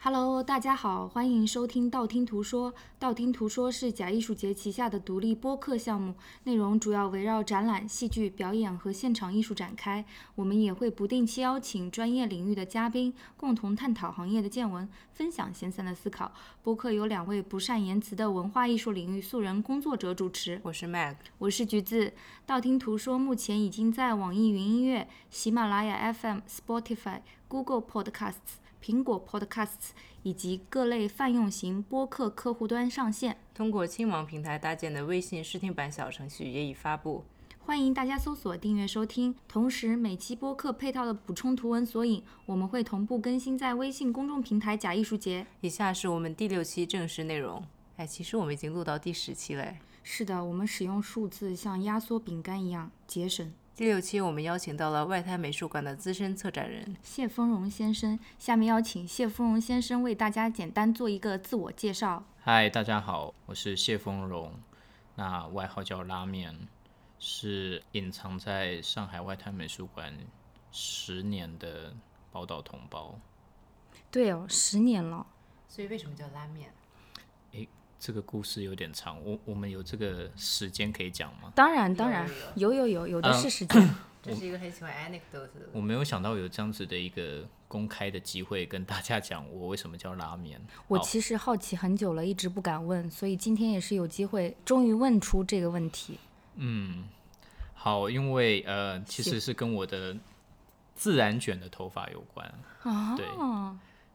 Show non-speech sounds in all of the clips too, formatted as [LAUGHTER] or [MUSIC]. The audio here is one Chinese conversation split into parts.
Hello，大家好，欢迎收听道听途说。道听途说是假艺术节旗下的独立播客项目，内容主要围绕展览、戏剧表演和现场艺术展开。我们也会不定期邀请专业领域的嘉宾，共同探讨行业的见闻，分享闲散的思考。播客由两位不善言辞的文化艺术领域素人工作者主持。我是 Mag，我是橘子。道听途说目前已经在网易云音乐、喜马拉雅 FM、Spotify、Google Podcasts。苹果 Podcasts 以及各类泛用型播客客户端上线。通过青芒平台搭建的微信试听版小程序也已发布，欢迎大家搜索订阅收听。同时，每期播客配套的补充图文索引，我们会同步更新在微信公众平台“假艺术节”。以下是我们第六期正式内容。哎，其实我们已经录到第十期了。是的，我们使用数字像压缩饼干一样节省。第六期，我们邀请到了外滩美术馆的资深策展人谢丰荣先生。下面邀请谢丰荣先生为大家简单做一个自我介绍。嗨，大家好，我是谢丰荣，那外号叫拉面，是隐藏在上海外滩美术馆十年的宝岛同胞。对哦，十年了。所以为什么叫拉面？这个故事有点长，我我们有这个时间可以讲吗？当然，当然，有有有有的是时间。这是一个很喜欢 anecdote 的。我没有想到有这样子的一个公开的机会跟大家讲我为什么叫拉面。我其实好奇很久了，一直不敢问，所以今天也是有机会，终于问出这个问题。嗯，好，因为呃，其实是跟我的自然卷的头发有关啊。对。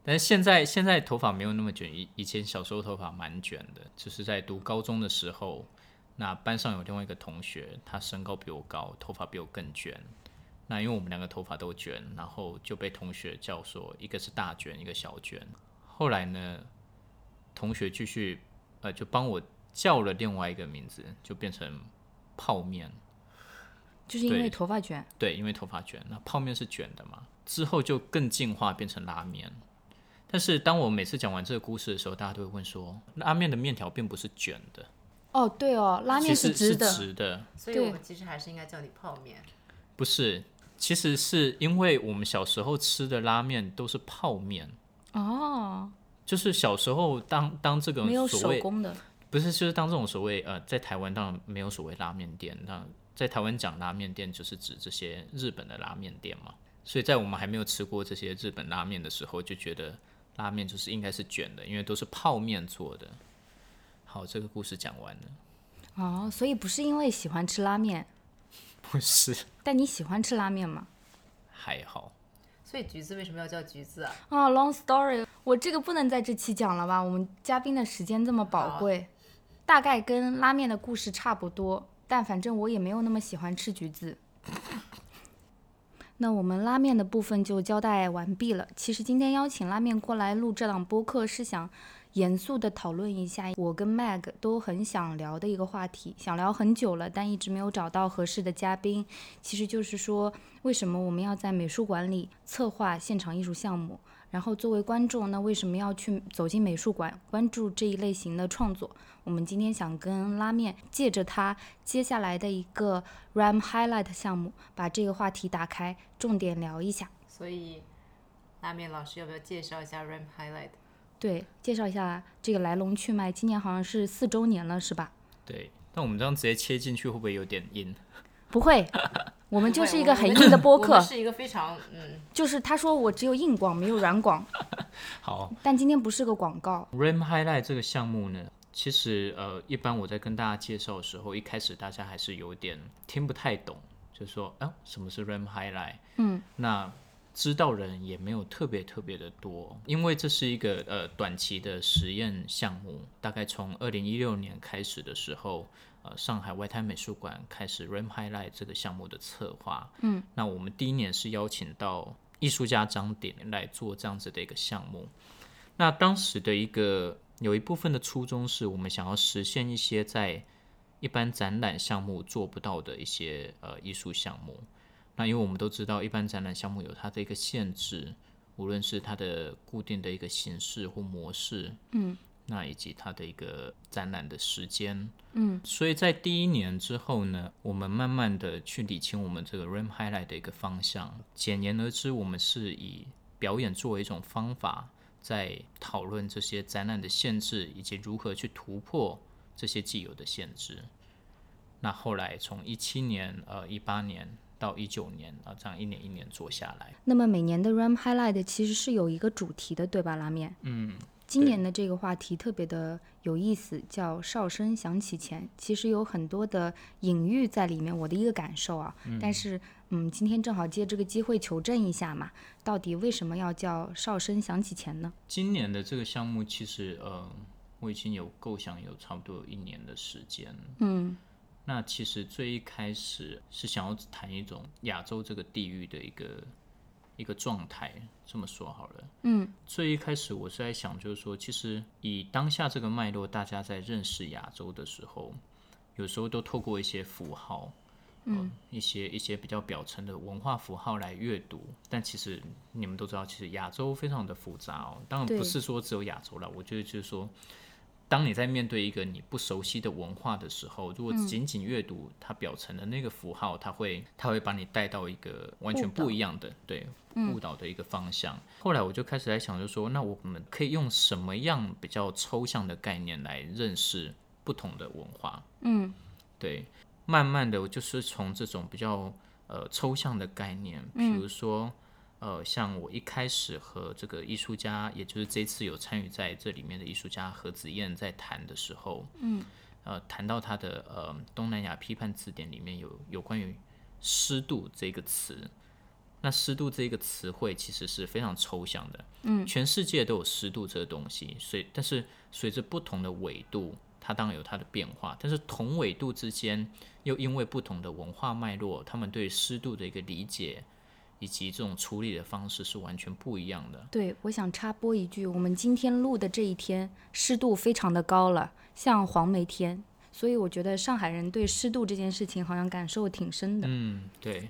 但是现在现在头发没有那么卷，以以前小时候头发蛮卷的，就是在读高中的时候，那班上有另外一个同学，他身高比我高，头发比我更卷。那因为我们两个头发都卷，然后就被同学叫说一个是大卷，一个小卷。后来呢，同学继续呃就帮我叫了另外一个名字，就变成泡面，就是因为头发卷。对，因为头发卷，那泡面是卷的嘛，之后就更进化变成拉面。但是当我每次讲完这个故事的时候，大家都会问说，拉面的面条并不是卷的。哦，对哦，拉面是直的。直的。所以我们其实还是应该叫你泡面。不是，其实是因为我们小时候吃的拉面都是泡面。哦。就是小时候当当这个没有手工的，不是，就是当这种所谓呃，在台湾当然没有所谓拉面店，那在台湾讲拉面店就是指这些日本的拉面店嘛。所以在我们还没有吃过这些日本拉面的时候，就觉得。拉面就是应该是卷的，因为都是泡面做的。好，这个故事讲完了。哦，所以不是因为喜欢吃拉面？不是。但你喜欢吃拉面吗？还好。所以橘子为什么要叫橘子啊？啊，long story，我这个不能在这期讲了吧？我们嘉宾的时间这么宝贵，大概跟拉面的故事差不多，但反正我也没有那么喜欢吃橘子。那我们拉面的部分就交代完毕了。其实今天邀请拉面过来录这档播客，是想严肃的讨论一下我跟 Mag 都很想聊的一个话题，想聊很久了，但一直没有找到合适的嘉宾。其实就是说，为什么我们要在美术馆里策划现场艺术项目？然后作为观众，那为什么要去走进美术馆关注这一类型的创作？我们今天想跟拉面借着他接下来的一个 RAM Highlight 项目，把这个话题打开，重点聊一下。所以，拉面老师要不要介绍一下 RAM Highlight？对，介绍一下这个来龙去脉。今年好像是四周年了，是吧？对。那我们这样直接切进去，会不会有点硬？不会。[LAUGHS] 我们就是一个很硬的播客，是一个非常嗯，就是他说我只有硬广没有软广，[LAUGHS] 好，但今天不是个广告。RAM Highlight 这个项目呢，其实呃，一般我在跟大家介绍的时候，一开始大家还是有点听不太懂，就说啊，什么是 RAM Highlight？嗯，那知道人也没有特别特别的多，因为这是一个呃短期的实验项目，大概从二零一六年开始的时候。呃，上海外滩美术馆开始 RAM Highlight 这个项目的策划。嗯，那我们第一年是邀请到艺术家张典来做这样子的一个项目。那当时的一个有一部分的初衷是我们想要实现一些在一般展览项目做不到的一些呃艺术项目。那因为我们都知道，一般展览项目有它的一个限制，无论是它的固定的一个形式或模式。嗯。那以及它的一个展览的时间，嗯，所以在第一年之后呢，我们慢慢的去理清我们这个 RAM Highlight 的一个方向。简言而之，我们是以表演作为一种方法，在讨论这些展览的限制，以及如何去突破这些既有的限制。那后来从一七年、呃一八年到一九年啊，这样一年一年做下来，那么每年的 RAM Highlight 其实是有一个主题的，对吧？拉面。嗯，今年的这个话题特别的有意思，叫“哨声响起前”，其实有很多的隐喻在里面。我的一个感受啊，但是嗯，今天正好借这个机会求证一下嘛，到底为什么要叫“哨声响起前”呢？今年的这个项目其实呃，我已经有构想有差不多有一年的时间。嗯那其实最一开始是想要谈一种亚洲这个地域的一个一个状态，这么说好了。嗯最一开始我是在想，就是说，其实以当下这个脉络，大家在认识亚洲的时候，有时候都透过一些符号，嗯、一些一些比较表层的文化符号来阅读。但其实你们都知道，其实亚洲非常的复杂哦。当然不是说只有亚洲了，我觉得就是说。当你在面对一个你不熟悉的文化的时候，如果仅仅阅读它表层的那个符号，它会它会把你带到一个完全不一样的对误导的一个方向。后来我就开始在想，就说，那我们可以用什么样比较抽象的概念来认识不同的文化？嗯对，慢慢的，我就是从这种比较呃抽象的概念，比如说。呃，像我一开始和这个艺术家，也就是这次有参与在这里面的艺术家何子燕在谈的时候，嗯，呃，谈到他的呃东南亚批判字典里面有有关于湿度这个词，那湿度这个词汇其实是非常抽象的，嗯，全世界都有湿度这个东西，所以但是随着不同的纬度，它当然有它的变化，但是同纬度之间又因为不同的文化脉络，他们对湿度的一个理解。以及这种处理的方式是完全不一样的。对，我想插播一句，我们今天录的这一天湿度非常的高了，像黄梅天，所以我觉得上海人对湿度这件事情好像感受挺深的。嗯，对。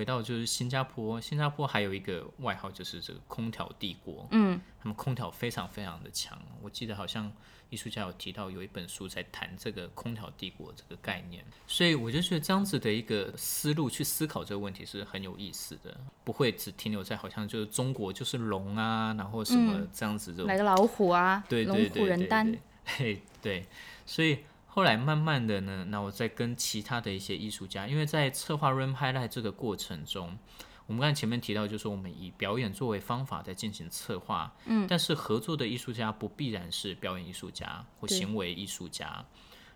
回到就是新加坡，新加坡还有一个外号就是这个空调帝国。嗯，他们空调非常非常的强。我记得好像艺术家有提到有一本书在谈这个空调帝国这个概念，所以我就觉得这样子的一个思路去思考这个问题是很有意思的，不会只停留在好像就是中国就是龙啊，然后什么这样子这种、来个老虎啊，对对对对虎人丹。对对对，所以后来慢慢的呢，那我再跟其他的一些艺术家，因为在策划 Run Highlight 这个过程中，我们刚才前面提到，就是我们以表演作为方法在进行策划，嗯，但是合作的艺术家不必然是表演艺术家或行为艺术家。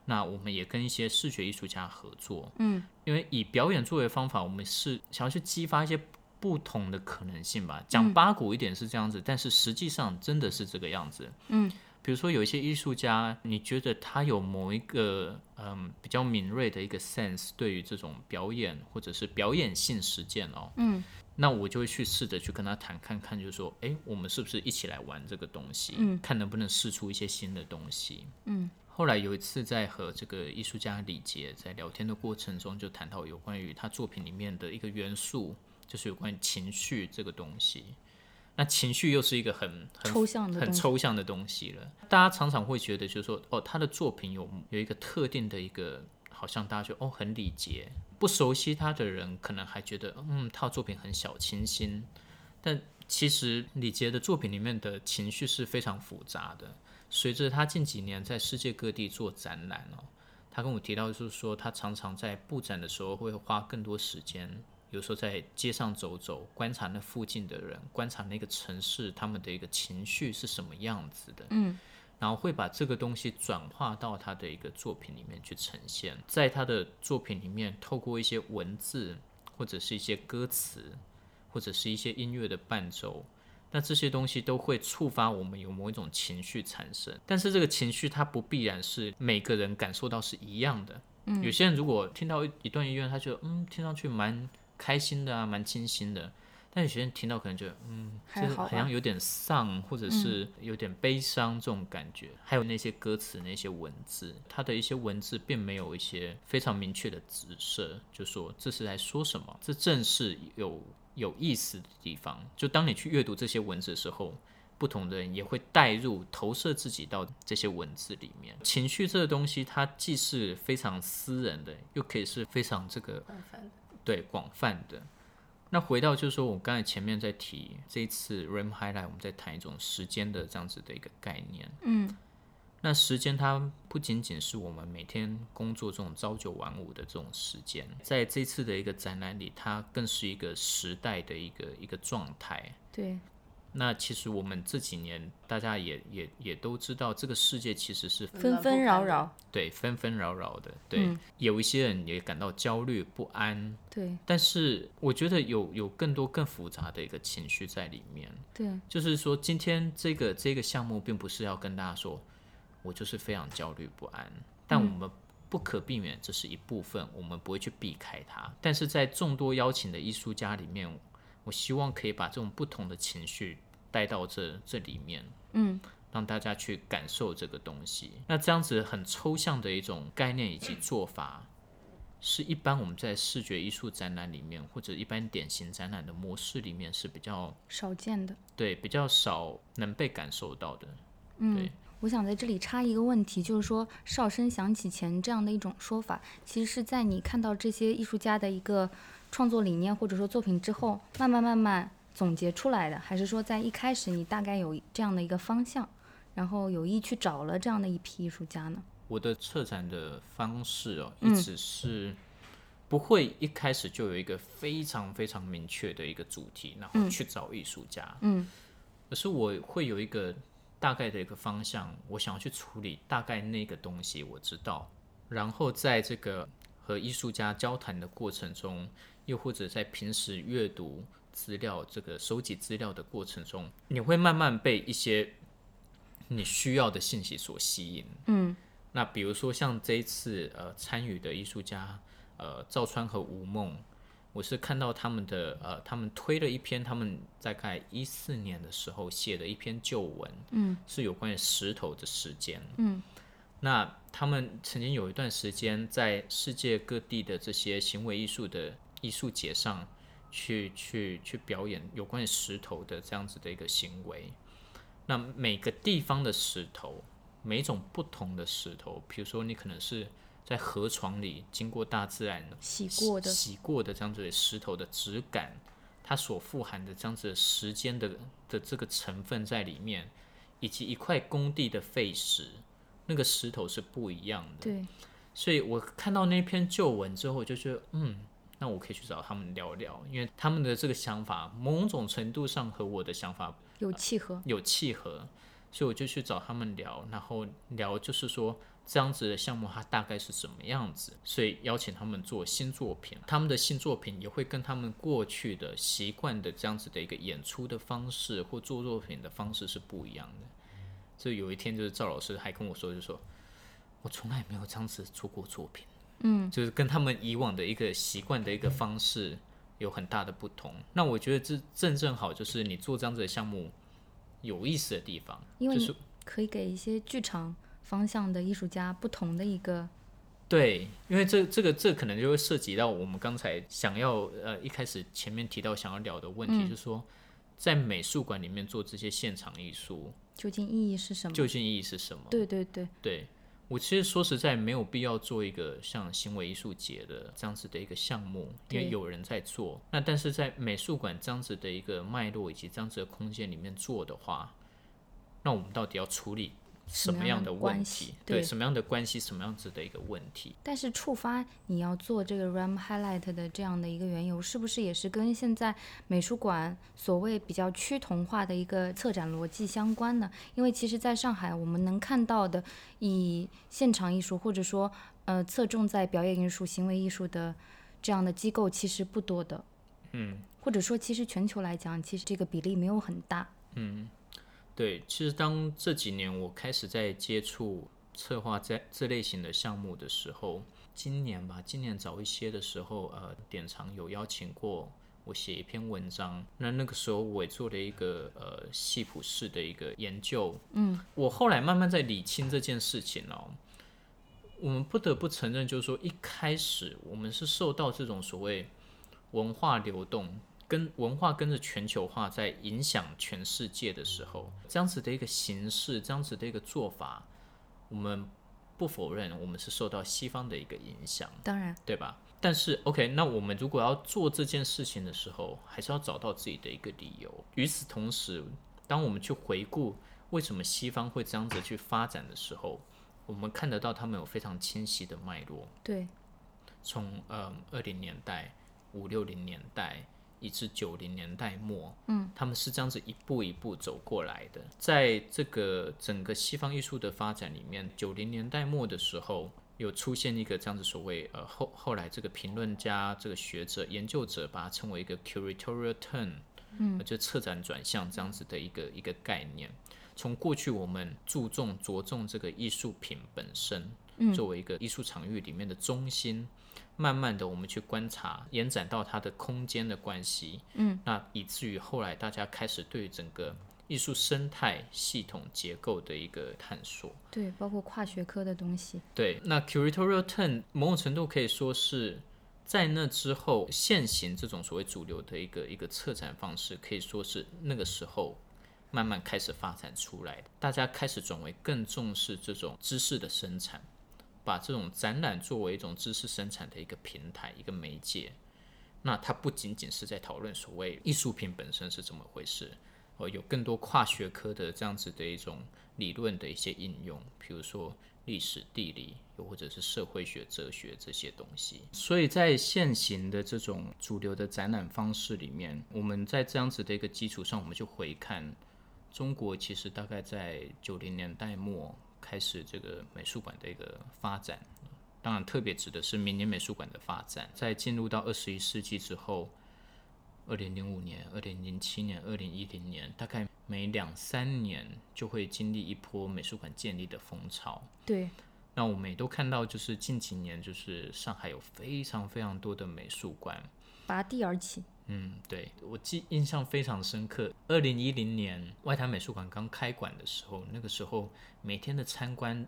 那我们也跟一些视觉艺术家合作，嗯，因为以表演作为方法，我们是想要去激发一些不同的可能性吧。讲八股一点是这样子，但是实际上真的是这个样子。嗯，比如说有一些艺术家，你觉得他有某一个嗯比较敏锐的一个 sense，对于这种表演或者是表演性实践哦，嗯，那我就会去试着去跟他谈，看看就是说，哎，我们是不是一起来玩这个东西？嗯，看能不能试出一些新的东西。嗯。后来有一次在和这个艺术家李杰在聊天的过程中，就谈到有关于他作品里面的一个元素，就是有关于情绪这个东西。那情绪又是一个很很抽象的很东西抽象的东西了。大家常常会觉得，就是说，哦，他的作品有有一个特定的一个，好像大家觉得哦很礼节，不熟悉他的人可能还觉得，嗯，他的作品很小清新。但其实李杰的作品里面的情绪是非常复杂的。随着他近几年在世界各地做展览哦，他跟我提到就是说，他常常在布展的时候会花更多时间，有时候在街上走走，观察那附近的人，观察那个城市他们的一个情绪是什么样子的。嗯，然后会把这个东西转化到他的一个作品里面去呈现，在他的作品里面，透过一些文字或者是一些歌词，或者是一些音乐的伴奏。那这些东西都会触发我们有某一种情绪产生，但是这个情绪它不必然是每个人感受到是一样的。嗯，有些人如果听到一一段音乐，他觉得嗯听上去蛮开心的啊，蛮清新的。但有些人听到可能觉得嗯，就是好像有点丧，或者是有点悲伤这种感觉。还有那些歌词、那些文字，它的一些文字并没有一些非常明确的指涉，就说这是在说什么，这正是有有意思的地方。就当你去阅读这些文字的时候，不同的人也会带入、投射自己到这些文字里面。情绪这个东西，它既是非常私人的，又可以是非常这个对广泛的。那回到就是说我刚才前面在提这一次 RAM Highlight，我们在谈一种时间的这样子的一个概念。嗯，那时间它不仅仅是我们每天工作这种朝九晚五的这种时间，在这次的一个展览里，它更是一个时代的一个一个状态。对，那其实我们这几年大家也也也都知道，这个世界其实是纷纷扰扰，对纷纷扰扰的，对，有一些人也感到焦虑不安，对。但是我觉得有有更多更复杂的一个情绪在里面，对，就是说今天这个这个项目并不是要跟大家说，我就是非常焦虑不安，但我们不可避免这是一部分，我们不会去避开它，但是在众多邀请的艺术家里面，我希望可以把这种不同的情绪带到这这里面，嗯，让大家去感受这个东西。那这样子很抽象的一种概念以及做法，是一般我们在视觉艺术展览里面或者一般典型展览的模式里面是比较少见的。对比较少能被感受到的。嗯对，我想在这里插一个问题，就是说“哨声响起前”这样的一种说法，其实是在你看到这些艺术家的一个创作理念或者说作品之后，慢慢慢慢总结出来的，还是说在一开始你大概有这样的一个方向，然后有意去找了这样的一批艺术家呢？我的策展的方式哦，嗯。一直是不会一开始就有一个非常非常明确的一个主题，然后去找艺术家，嗯。而是我会有一个大概的一个方向，我想要去处理大概那个东西，我知道，然后在这个和艺术家交谈的过程中，又或者在平时阅读资料、这个收集资料的过程中，你会慢慢被一些你需要的信息所吸引。嗯。那比如说像这一次呃参与的艺术家呃赵川和吴梦，我是看到他们的呃他们推了一篇他们大概一四年的时候写的一篇旧文，嗯，是有关于石头的时间，嗯，那他们曾经有一段时间在世界各地的这些行为艺术的艺术节上去去去表演有关于石头的这样子的一个行为，那每个地方的石头。每种不同的石头，比如说你可能是在河床里经过大自然洗过的洗过的这样子的石头的质感，它所富含的这样子的时间的的这个成分在里面，以及一块工地的废石，那个石头是不一样的。对，所以我看到那篇旧文之后，我就觉得，嗯，那我可以去找他们聊聊，因为他们的这个想法，某种程度上和我的想法有契合。有契合，所以我就去找他们聊，然后聊就是说这样子的项目它大概是什么样子，所以邀请他们做新作品，他们的新作品也会跟他们过去的习惯的这样子的一个演出的方式或做作品的方式是不一样的。所以有一天就是赵老师还跟我说，就说我从来没有这样子做过作品，嗯，就是跟他们以往的一个习惯的一个方式有很大的不同。那我觉得这正正好就是你做这样子的项目有意思的地方，因为就是可以给一些剧场方向的艺术家不同的一个，对，因为这这个这可能就会涉及到我们刚才想要呃一开始前面提到想要聊的问题，嗯就是说在美术馆里面做这些现场艺术究竟意义是什么？究竟意义是什么？对对对，对我其实说实在没有必要做一个像行为艺术节的这样子的一个项目，因为有人在做。那但是在美术馆这样子的一个脉络以及这样子的空间里面做的话，那我们到底要处理什么样的问关系题？对什么样的关系？什么样子的一个问题？但是触发你要做这个 RAM highlight 的这样的一个缘由，是不是也是跟现在美术馆所谓比较趋同化的一个策展逻辑相关呢？因为其实在上海，我们能看到的以现场艺术或者说呃侧重在表演艺术、行为艺术的这样的机构其实不多的。嗯，或者说，其实全球来讲，其实这个比例没有很大。对，其实当这几年我开始在接触策划这这类型的项目的时候，今年吧，今年早一些的时候，呃，典藏有邀请过我写一篇文章，那那个时候我也做了一个呃系谱式的一个研究，嗯，我后来慢慢在理清这件事情哦。我们不得不承认，就是说一开始我们是受到这种所谓文化流动跟文化跟着全球化在影响全世界的时候，这样子的一个形式，这样子的一个做法，我们不否认我们是受到西方的一个影响，当然，对吧？但是 OK，那我们如果要做这件事情的时候，还是要找到自己的一个理由。与此同时，当我们去回顾为什么西方会这样子去发展的时候，我们看得到他们有非常清晰的脉络。对，从呃二零年代、五六零年代，一至九零年代末，嗯，他们是这样子一步一步走过来的。在这个整个西方艺术的发展里面，九零年代末的时候，有出现一个这样子所谓呃后后来这个评论家、这个学者、研究者把它称为一个 curatorial turn，嗯，就策展转向这样子的一个一个概念。从过去我们注重着重这个艺术品本身，作为一个艺术场域里面的中心，慢慢的我们去观察，延展到它的空间的关系，嗯，那以至于后来大家开始对整个艺术生态系统结构的一个探索。对，包括跨学科的东西。对，那 curatorial turn 某种程度可以说是在那之后现行这种所谓主流的一个一个策展方式，可以说是那个时候。慢慢开始发展出来的，大家开始转为更重视这种知识的生产，把这种展览作为一种知识生产的一个平台、一个媒介。那它不仅仅是在讨论所谓艺术品本身是怎么回事，哦，有更多跨学科的这样子的一种理论的一些应用，比如说历史、地理，又或者是社会学、哲学这些东西。所以在现行的这种主流的展览方式里面，我们在这样子的一个基础上，我们就回看。中国其实大概在九零年代末开始这个美术馆的一个发展，当然特别指的是民间美术馆的发展。在进入到二十一世纪之后，二零零五年、二零零七年、二零一零年，大概每两三年就会经历一波美术馆建立的风潮。对，那我们也都看到，就是近几年，就是上海有非常非常多的美术馆拔地而起。嗯，对我记印象非常深刻。二零一零年外滩美术馆刚开馆的时候，那个时候每天的参观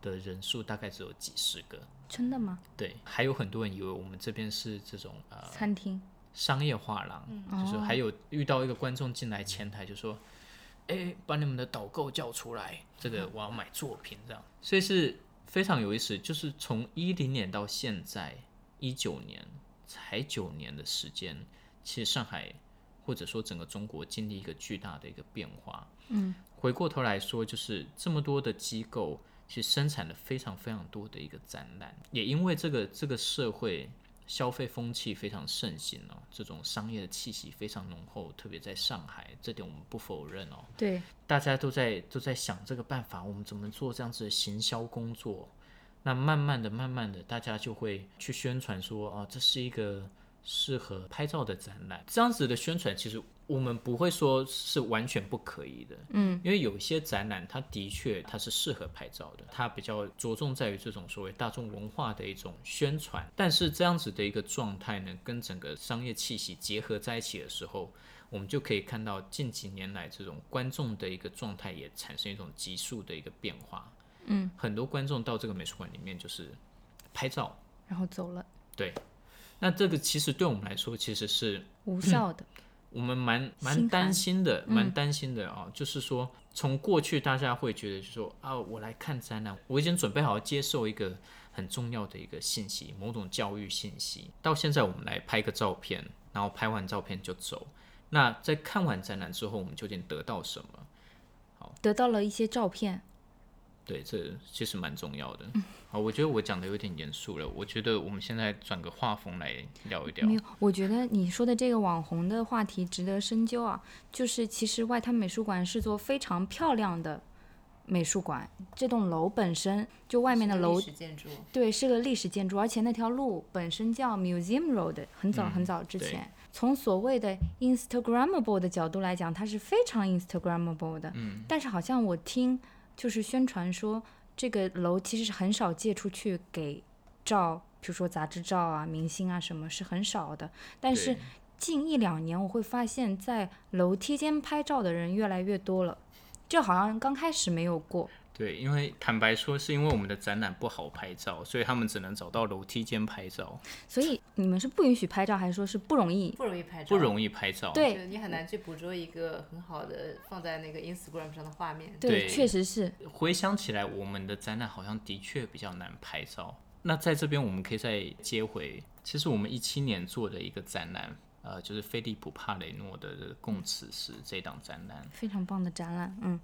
的人数大概只有几十个。真的吗？对，还有很多人以为我们这边是这种呃餐厅、商业画廊，就是还有遇到一个观众进来前台就说：“哎，把你们的导购叫出来，这个我要买作品。”这样，所以是非常有意思。就是从一零年到现在一九年，才九年的时间。其实上海，或者说整个中国经历一个巨大的一个变化。嗯，回过头来说，就是这么多的机构，其实生产了非常非常多的一个展览。也因为这个这个社会消费风气非常盛行哦，这种商业的气息非常浓厚，特别在上海，这点我们不否认哦。对，大家都在都在想这个办法，我们怎么做这样子的行销工作？那慢慢的、慢慢的，大家就会去宣传说，哦，这是一个。适合拍照的展览，这样子的宣传其实我们不会说是完全不可以的，嗯，因为有一些展览，它的确它是适合拍照的，它比较着重在于这种所谓大众文化的一种宣传。但是这样子的一个状态呢，跟整个商业气息结合在一起的时候，我们就可以看到近几年来这种观众的一个状态也产生一种急速的一个变化，嗯，很多观众到这个美术馆里面就是拍照，然后走了，对。那这个其实对我们来说其实是无效的，我们蛮蛮担心的，蛮担心的啊。就是说，从过去大家会觉得，就说啊，我来看展览，我已经准备好接受一个很重要的一个信息，某种教育信息。到现在，我们来拍个照片，然后拍完照片就走。那在看完展览之后，我们究竟得到什么？好，得到了一些照片。对，这其实蛮重要的。[LAUGHS] 好，我觉得我讲的有点严肃了。我觉得我们现在转个画风来聊一聊。没有，我觉得你说的这个网红的话题值得深究啊。就是其实外滩美术馆是座非常漂亮的美术馆，这栋楼本身就外面的楼，对，是个历史建筑，而且那条路本身叫 Museum Road，很早很早之前。从所谓的 Instagramable 的角度来讲，它是非常 Instagramable 的。嗯。但是好像我听。就是宣传说这个楼其实是很少借出去给照，比如说杂志照啊、明星啊什么是很少的。但是近一两年我会发现，在楼梯间拍照的人越来越多了，这好像刚开始没有过。对，因为坦白说，是因为我们的展览不好拍照，所以他们只能找到楼梯间拍照。所以你们是不允许拍照，还是说是不容易？不容易拍照。不容易拍照。对，你很难去捕捉一个很好的放在那个 Instagram 上的画面。对，确实是。回想起来，我们的展览好像的确比较难拍照。那在这边我们可以再接回，其实我们一七年做的一个展览，呃，就是菲利普帕雷诺的《共此时》这档展览，非常棒的展览，嗯，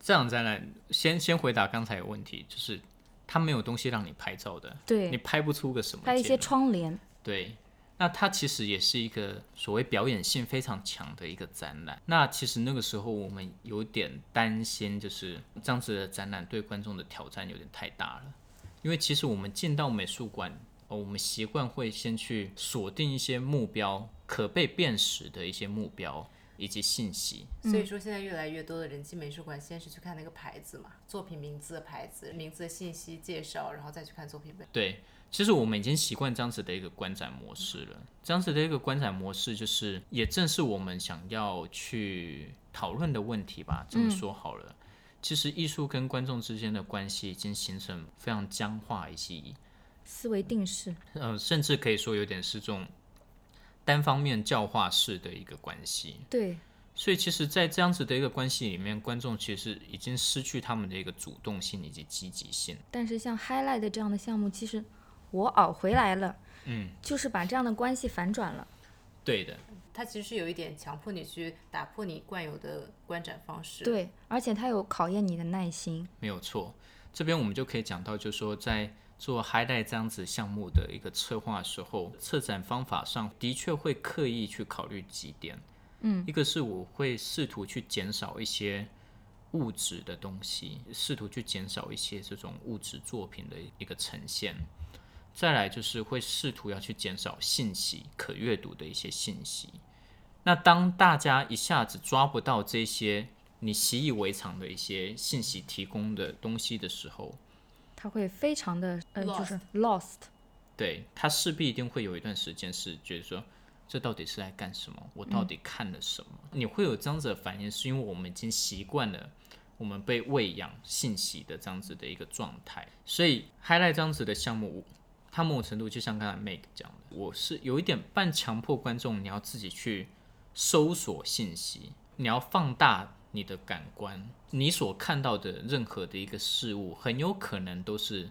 这样展览先先回答刚才有问题，就是它没有东西让你拍照的，对，你拍不出个什么，拍一些窗帘，对。那它其实也是一个所谓表演性非常强的一个展览。那其实那个时候我们有点担心，就是这样子的展览对观众的挑战有点太大了。因为其实我们进到美术馆，哦，我们习惯会先去锁定一些目标，可被辨识的一些目标以及信息。所以说，现在越来越多的人进美术馆，先是去看那个牌子嘛，作品名字的牌子、名字的信息介绍，然后再去看作品本。对。其实我们已经习惯这样子的一个观展模式了。这样子的一个观展模式，就是也正是我们想要去讨论的问题吧。这么说好了，其实艺术跟观众之间的关系已经形成非常僵化以及思维定式，呃，甚至可以说有点是这种单方面教化式的一个关系。对。所以，其实，在这样子的一个关系里面，观众其实已经失去他们的一个主动性以及积极性。但是，像 Highlight 这样的项目，其实。我熬回来了，嗯，就是把这样的关系反转了。对的，它其实是有一点强迫你去打破你惯有的观展方式。对，而且它有考验你的耐心。没有错，这边我们就可以讲到，就是说在做 High 带这样子项目的一个策划时候，策展方法上的确会刻意去考虑几点。嗯，一个是我会试图去减少一些物质的东西，试图去减少一些这种物质作品的一个呈现。再来就是会试图要去减少信息可阅读的一些信息。那当大家一下子抓不到这些你习以为常的一些信息提供的东西的时候，他会非常的呃，就是 lost。对他势必一定会有一段时间是觉得说，这到底是在干什么？我到底看了什么？你会有这样子的反应，是因为我们已经习惯了我们被喂养信息的这样子的一个状态。所以 highlight 这样子的项目。它某种程度就像刚才 Make 讲的，我是有一点半强迫观众，你要自己去搜索信息，你要放大你的感官，你所看到的任何的一个事物，很有可能都是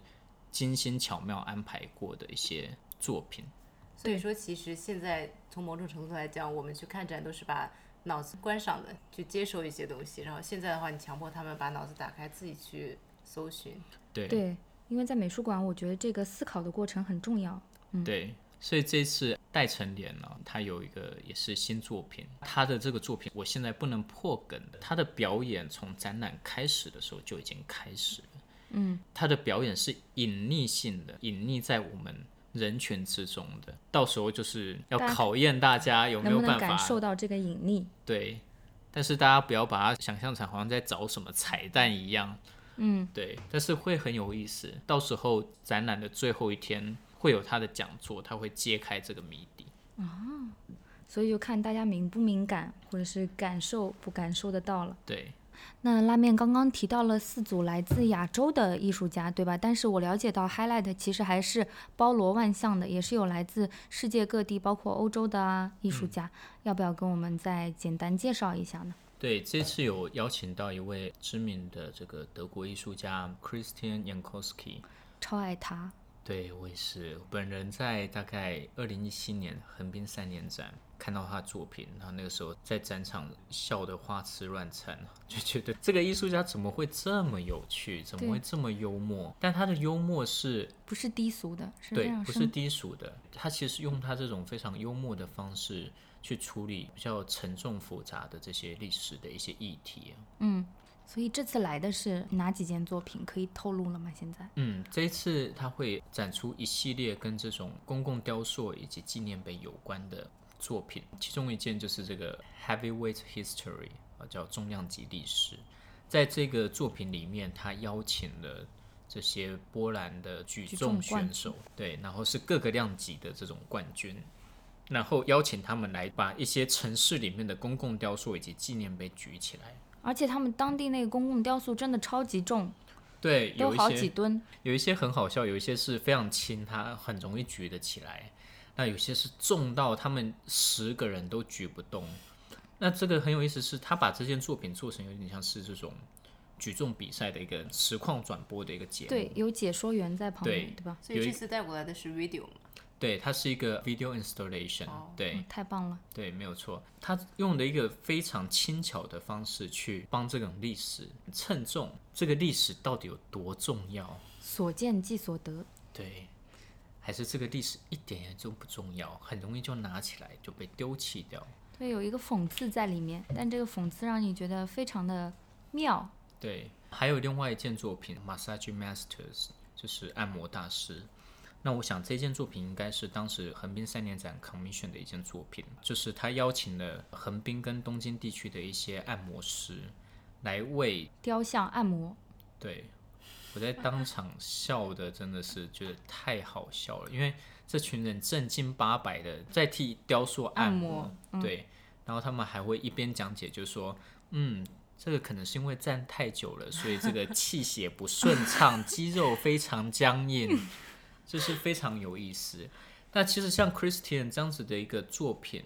精心巧妙安排过的一些作品。所以说，其实现在从某种程度来讲，我们去看展都是把脑子关上的，去接受一些东西。然后现在的话，你强迫他们把脑子打开，自己去搜寻。对。对。因为在美术馆，我觉得这个思考的过程很重要。嗯，对，所以这次戴成莲呢，他有一个也是新作品，他的这个作品我现在不能破梗的，他的表演从展览开始的时候就已经开始了。嗯，他的表演是隐匿性的，隐匿在我们人群之中的，到时候就是要考验大家有没有办法感受到这个隐匿。对，但是大家不要把它想象成好像在找什么彩蛋一样。嗯，对，但是会很有意思。到时候展览的最后一天会有他的讲座，他会揭开这个谜底。啊，所以就看大家敏不敏感，或者是感受不感受得到了。对，那拉面刚刚提到了四组来自亚洲的艺术家，对吧？但是我了解到 Highlight 其实还是包罗万象的，也是有来自世界各地，包括欧洲的啊艺术家。要不要跟我们再简单介绍一下呢？对，这次有邀请到一位知名的这个德国艺术家 Christian Jankowski，超爱他。对我也是，本人在大概二零一七年横滨三年展看到他作品，然后那个时候在展场笑得花枝乱颤，就觉得这个艺术家怎么会这么有趣，怎么会这么幽默？但他的幽默是不是低俗的？对，不是低俗的，他其实用他这种非常幽默的方式。去处理比较沉重复杂的这些历史的一些议题。嗯，所以这次来的是哪几件作品可以透露了吗？现在？嗯，这一次他会展出一系列跟这种公共雕塑以及纪念碑有关的作品，其中一件就是这个 Heavyweight History 啊，叫重量级历史。在这个作品里面，他邀请了这些波兰的举重选手，对，然后是各个量级的这种冠军。然后邀请他们来把一些城市里面的公共雕塑以及纪念碑举起来，而且他们当地那个公共雕塑真的超级重，对，有好几吨，有一些很好笑，有一些是非常轻，它很容易举得起来，那有些是重到他们十个人都举不动。那这个很有意思，是他把这件作品做成有点像是这种举重比赛的一个实况转播的一个节目。对，有解说员在旁边，对对吧？所以这次带过来的是 video 嘛？对，它是一个 video installation，、哦对嗯太棒了。对，没有错。它用的一个非常轻巧的方式去帮这种历史称重，这个历史到底有多重要？所见即所得，对，还是这个历史一点也都不重要？很容易就拿起来就被丢弃掉。对，有一个讽刺在里面，但这个讽刺让你觉得非常的妙。对，还有另外一件作品《Massage Masters》，就是按摩大师。那我想这件作品应该是当时横滨三年展 commission 的一件作品，就是他邀请了横滨跟东京地区的一些按摩师来为雕像按摩，对，我在当场笑的真的是觉得太好笑了，因为这群人正经八百的在替雕塑按摩，按摩对，然后他们还会一边讲解，就说，嗯，这个可能是因为站太久了，所以这个气血不顺畅，[LAUGHS] 肌肉非常僵硬，这是非常有意思。那其实像 Christian 这样子的一个作品，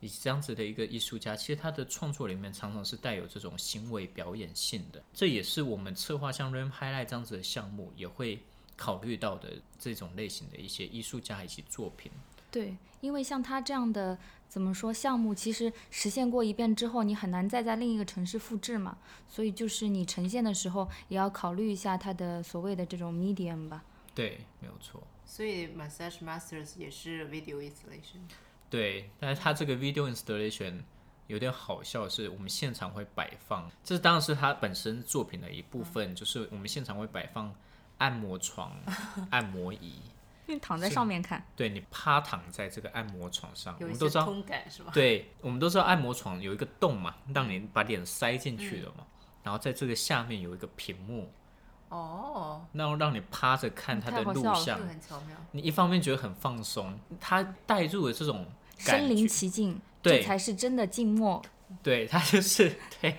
以及这样子的一个艺术家，其实他的创作里面常常是带有这种行为表演性的，这也是我们策划像 Ram Highlight 这样子的项目也会考虑到的这种类型的一些艺术家以及作品。对，因为像他这样的怎么说项目，其实实现过一遍之后，你很难再在另一个城市复制嘛，所以就是你呈现的时候也要考虑一下它的所谓的这种 medium 吧。对，没有错。所以 Massage Masters 也是 video installation。对，但是它这个 video installation 有点好笑，是我们现场会摆放，这当然是它本身作品的一部分，就是我们现场会摆放按摩床、[LAUGHS] 按摩椅，因为躺在上面看，对你趴躺在这个按摩床上，我有一些们都知道，通感是吧？对，我们都知道按摩床有一个洞嘛，让你把脸塞进去的嘛，然后在这个下面有一个屏幕，哦，然后让你趴着看他的录像，很巧妙。你一方面觉得很放松，他带入了这种身临。其境，对这才是真的静默。对他就是 [LAUGHS] 对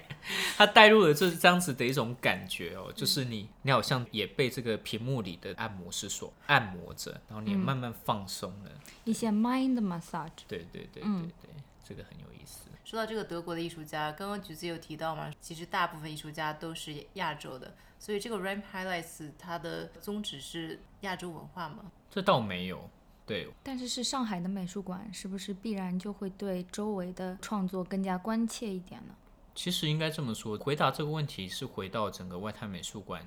他带入了就是这样子的一种感觉哦，就是你你好像也被这个屏幕里的按摩师所按摩着，然后你慢慢放松了。一些 mind massage，对对对对嗯对，这个很有意思。说到这个德国的艺术家，刚刚橘子有提到嘛，其实大部分艺术家都是亚洲的，所以这个 Ramp Highlights 它的宗旨是亚洲文化嘛？这倒没有，对但是是上海的美术馆，是不是必然就会对周围的创作更加关切一点呢？其实应该这么说，回答这个问题是回到整个外滩美术馆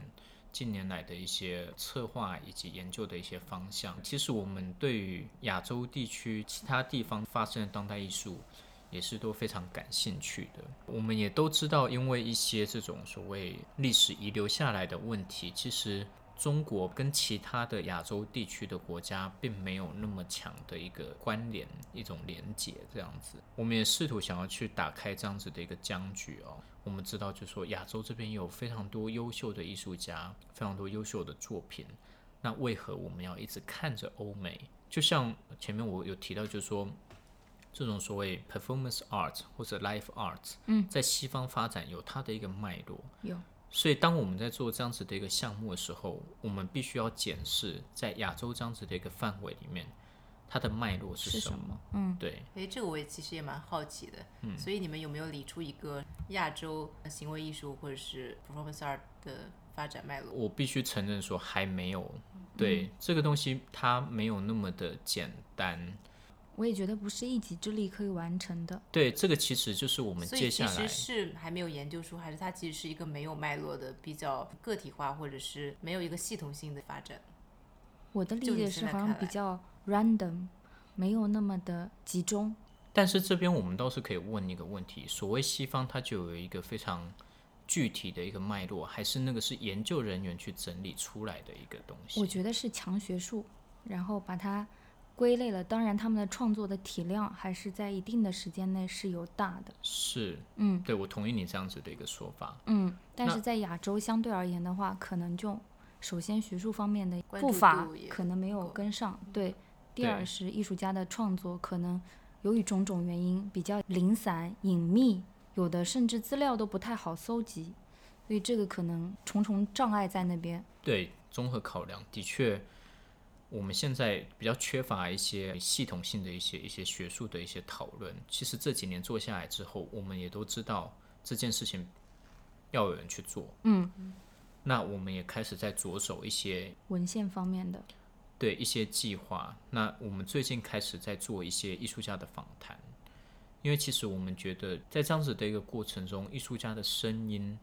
近年来的一些策划以及研究的一些方向。其实我们对于亚洲地区其他地方发生的当代艺术，也是都非常感兴趣的。我们也都知道，因为一些这种所谓历史遗留下来的问题，其实中国跟其他的亚洲地区的国家并没有那么强的一个关联、一种连结这样子。我们也试图想要去打开这样子的一个僵局哦。我们知道，就是说亚洲这边有非常多优秀的艺术家，非常多优秀的作品。那为何我们要一直看着欧美？就像前面我有提到，就是说这种所谓 performance art 或者 life art，嗯，在西方发展有它的一个脉络。有，所以，当我们在做这样子的一个项目的时候，我们必须要检视在亚洲这样子的一个范围里面，它的脉络是什么？是什么？嗯，对，诶，这个我也其实也蛮好奇的。嗯，所以你们有没有理出一个亚洲行为艺术或者是 performance art 的发展脉络？我必须承认说还没有。对、这个东西，它没有那么的简单。我也觉得不是一己之力可以完成的。对，这个其实就是我们所以其接下来实是还没有研究出，还是它其实是一个没有脉络的、比较个体化，或者是没有一个系统性的发展。我的理解是好像比较 random，没有那么的集中。但是这边我们倒是可以问一个问题：所谓西方，它就有一个非常具体的一个脉络，还是那个是研究人员去整理出来的一个东西？我觉得是强学术，然后把它归类了。当然，他们的创作的体量还是在一定的时间内是有大的。是，嗯对我同意你这样子的一个说法。嗯，但是在亚洲相对而言的话，可能就首先学术方面的步伐可能没有跟上，对。第二是艺术家的创作可能由于种种原因比较零散隐秘，有的甚至资料都不太好搜集，所以这个可能重重障碍在那边。对，综合考量，的确，我们现在比较缺乏一些系统性的一些一些学术的一些讨论。其实这几年做下来之后，我们也都知道这件事情要有人去做。嗯，那我们也开始在着手一些文献方面的，对一些计划。那我们最近开始在做一些艺术家的访谈，因为其实我们觉得在这样子的一个过程中，艺术家的声音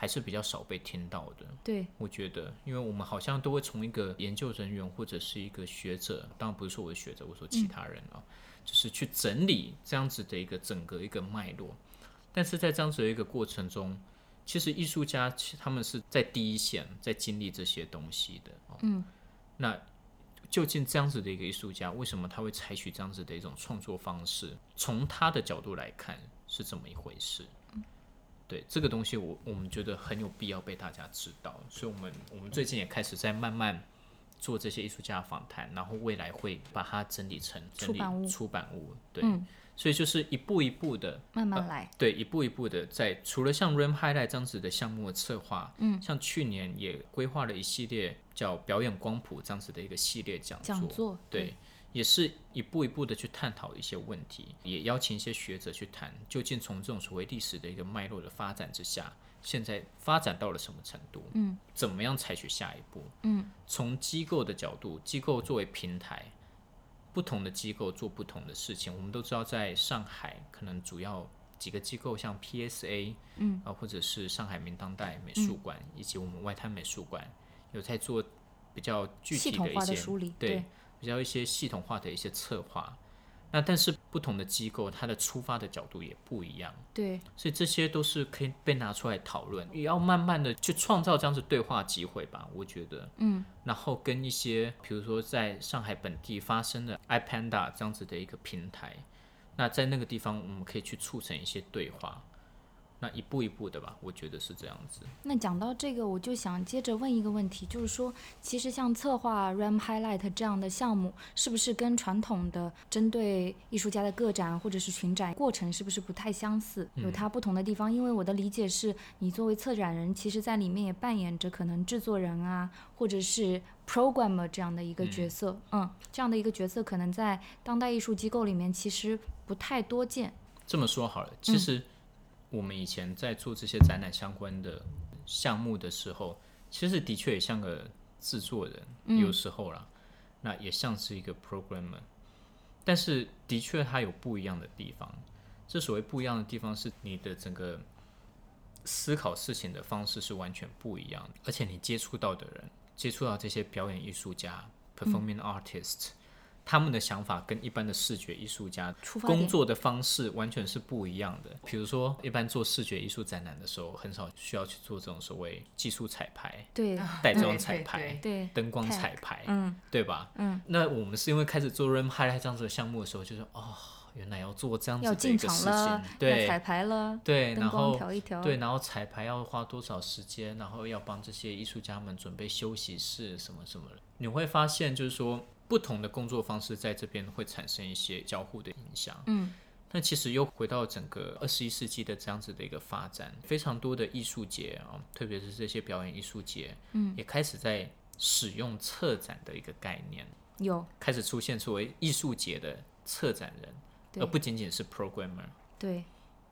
还是比较少被听到的。对，我觉得，因为我们好像都会从一个研究人员或者是一个学者，当然不是说我的学者，我说其他人啊，就是去整理这样子的一个整个一个脉络。但是在这样子的一个过程中，其实艺术家其他们是在第一线在经历这些东西的。哦、嗯，那究竟这样子的一个艺术家，为什么他会采取这样子的一种创作方式？从他的角度来看是怎么一回事。对这个东西我，我们觉得很有必要被大家知道，所以我们我们最近也开始在慢慢做这些艺术家的访谈，然后未来会把它整理成整理出版物。出版物，对，嗯。所以就是一步一步的，慢慢来。对，一步一步的在除了像 RAM Highlight 这样子的项目的策划，嗯，像去年也规划了一系列叫表演光谱这样子的一个系列讲座，讲座对，也是一步一步的去探讨一些问题，也邀请一些学者去谈，究竟从这种所谓历史的一个脉络的发展之下，现在发展到了什么程度？嗯，怎么样采取下一步？嗯，从机构的角度，机构作为平台，不同的机构做不同的事情。我们都知道，在上海可能主要几个机构，像 PSA，嗯，啊，或者是上海明当代美术馆，以及我们外滩美术馆，有在做比较具体的一些的梳理，对，比较一些系统化的一些策划。那但是不同的机构，它的出发的角度也不一样，对，所以这些都是可以被拿出来讨论，也要慢慢的去创造这样子对话机会吧，我觉得。嗯，然后跟一些比如说在上海本地发生的 iPanda 这样子的一个平台，那在那个地方我们可以去促成一些对话，那一步一步的吧，我觉得是这样子。那讲到这个，我就想接着问一个问题，就是说，其实像策划 RAM Highlight 这样的项目，是不是跟传统的针对艺术家的个展或者是群展过程是不是不太相似，有它不同的地方？因为我的理解是，你作为策展人，其实在里面也扮演着可能制作人啊，或者是 programmer 这样的一个角色，嗯这样的一个角色可能在当代艺术机构里面其实不太多见。这么说好了，嗯其实我们以前在做这些展览相关的项目的时候，其实的确也像个制作人，嗯有时候啦，那也像是一个 programmer，但是的确它有不一样的地方。这所谓不一样的地方，是你的整个思考事情的方式是完全不一样的，而且你接触到的人，接触到这些表演艺术家 （performing artist），、他们的想法跟一般的视觉艺术家工作的方式完全是不一样的。比如说，一般做视觉艺术展览的时候，很少需要去做这种所谓技术彩排、对。带妆彩排、对，灯光彩排，嗯。对吧？嗯，那我们是因为开始做 RAM Highlight 这样子的项目的时候，就说哦，原来要做这样子的一个事情，，要对。彩排了，对，然后调一调，对，然后彩排要花多少时间，然后要帮这些艺术家们准备休息室什么什么的，你会发现就是说，不同的工作方式在这边会产生一些交互的影响。嗯，那其实又回到整个二十一世纪的这样子的一个发展，非常多的艺术节啊，特别是这些表演艺术节，嗯，也开始在使用策展的一个概念，有开始出现作为艺术节的策展人，对而不仅仅是 programmer。对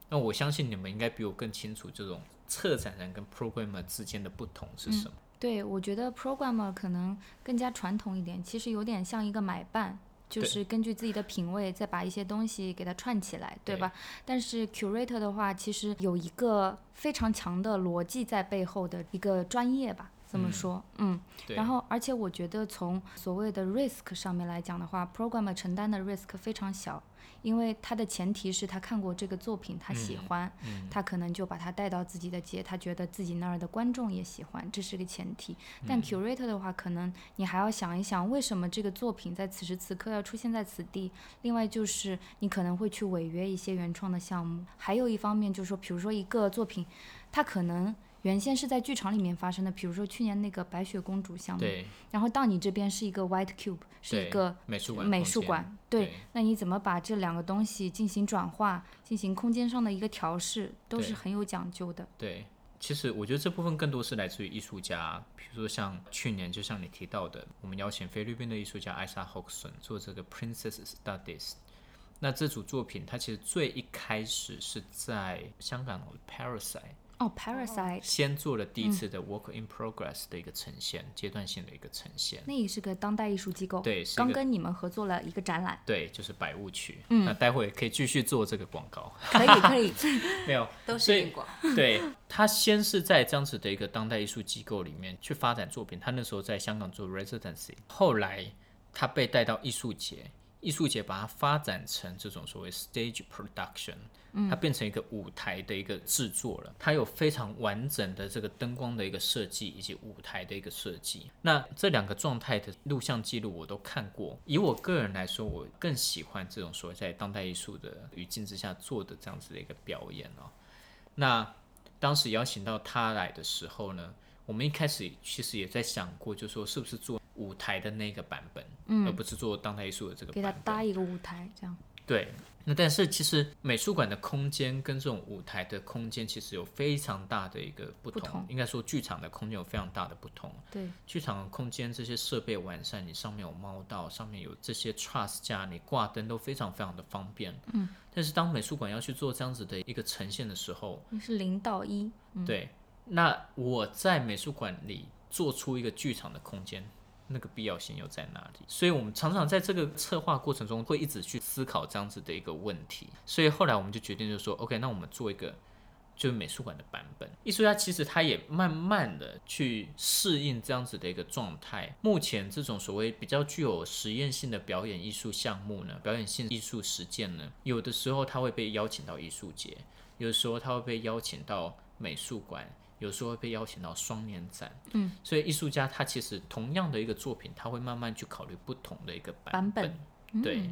那我相信你们应该比我更清楚这种策展人跟 programmer 之间的不同是什么。对，我觉得 programmer 可能更加传统一点，其实有点像一个买办。就是根据自己的品味，再把一些东西给它串起来，对对吧？但是 curator 的话，其实有一个非常强的逻辑在背后的一个专业吧，这么嗯说，嗯。对，然后，而且我觉得从所谓的 risk 上面来讲的话，programmer 承担的 risk 非常小，因为他的前提是他看过这个作品，他喜欢，他可能就把它带到自己的节，他觉得自己那儿的观众也喜欢，这是个前提。但 curator 的话，可能你还要想一想，为什么这个作品在此时此刻要出现在此地？另外就是你可能会去违约一些原创的项目，还有一方面就是说，比如说一个作品，它可能。原先是在剧场里面发生的，比如说去年那个白雪公主项目，对然后到你这边是一个 White Cube，是一个美术馆美术馆，对那你怎么把这两个东西进行转化，进行空间上的一个调试，都是很有讲究的。对。其实我觉得这部分更多是来自于艺术家，比如说像去年，就像你提到的，我们邀请菲律宾的艺术家艾莎·霍克森做这个 Princess Studies。那这组作品，它其实最一开始是在香港的 Parasite 哦，Parasite，先做了第一次的 work in progress 的一个呈现，阶段性的一个呈现。那也是个当代艺术机构，对刚跟你们合作了一个展览，对，就是百物区。嗯，那待会可以继续做这个广告。可以可以，[LAUGHS] 没有，[LAUGHS] 都是硬广。[LAUGHS] 对他先是在这样子的一个当代艺术机构里面去发展作品，他那时候在香港做 residency，后来他被带到艺术节，艺术节把它发展成这种所谓 stage production，它变成一个舞台的一个制作了，它有非常完整的这个灯光的一个设计以及舞台的一个设计。那这两个状态的录像记录我都看过，以我个人来说，我更喜欢这种所谓在当代艺术的语境之下做的这样子的一个表演哦。那当时邀请到他来的时候呢，我们一开始其实也在想过，就说是不是做舞台的那个版本，而不是做当代艺术的这个给他。搭一个舞台，这样对，那但是其实美术馆的空间跟这种舞台的空间其实有非常大的一个不同，不同应该说剧场的空间有非常大的不同。对，剧场的空间这些设备完善，你上面有猫道，上面有这些 truss 架，你挂灯都非常非常的方便。嗯，但是当美术馆要去做这样子的一个呈现的时候，你是零到一，对，那我在美术馆里做出一个剧场的空间，那个必要性又在哪里？所以我们常常在这个策划过程中会一直去思考这样子的一个问题。所以后来我们就决定，就说 OK，那我们做一个就是美术馆的版本。艺术家其实他也慢慢的去适应这样子的一个状态。目前这种所谓比较具有实验性的表演艺术项目呢，表演性艺术实践呢，有的时候他会被邀请到艺术节，有的时候他会被邀请到美术馆。有时候会被邀请到双年展，嗯，所以艺术家他其实同样的一个作品，他会慢慢去考虑不同的一个版本，本。对，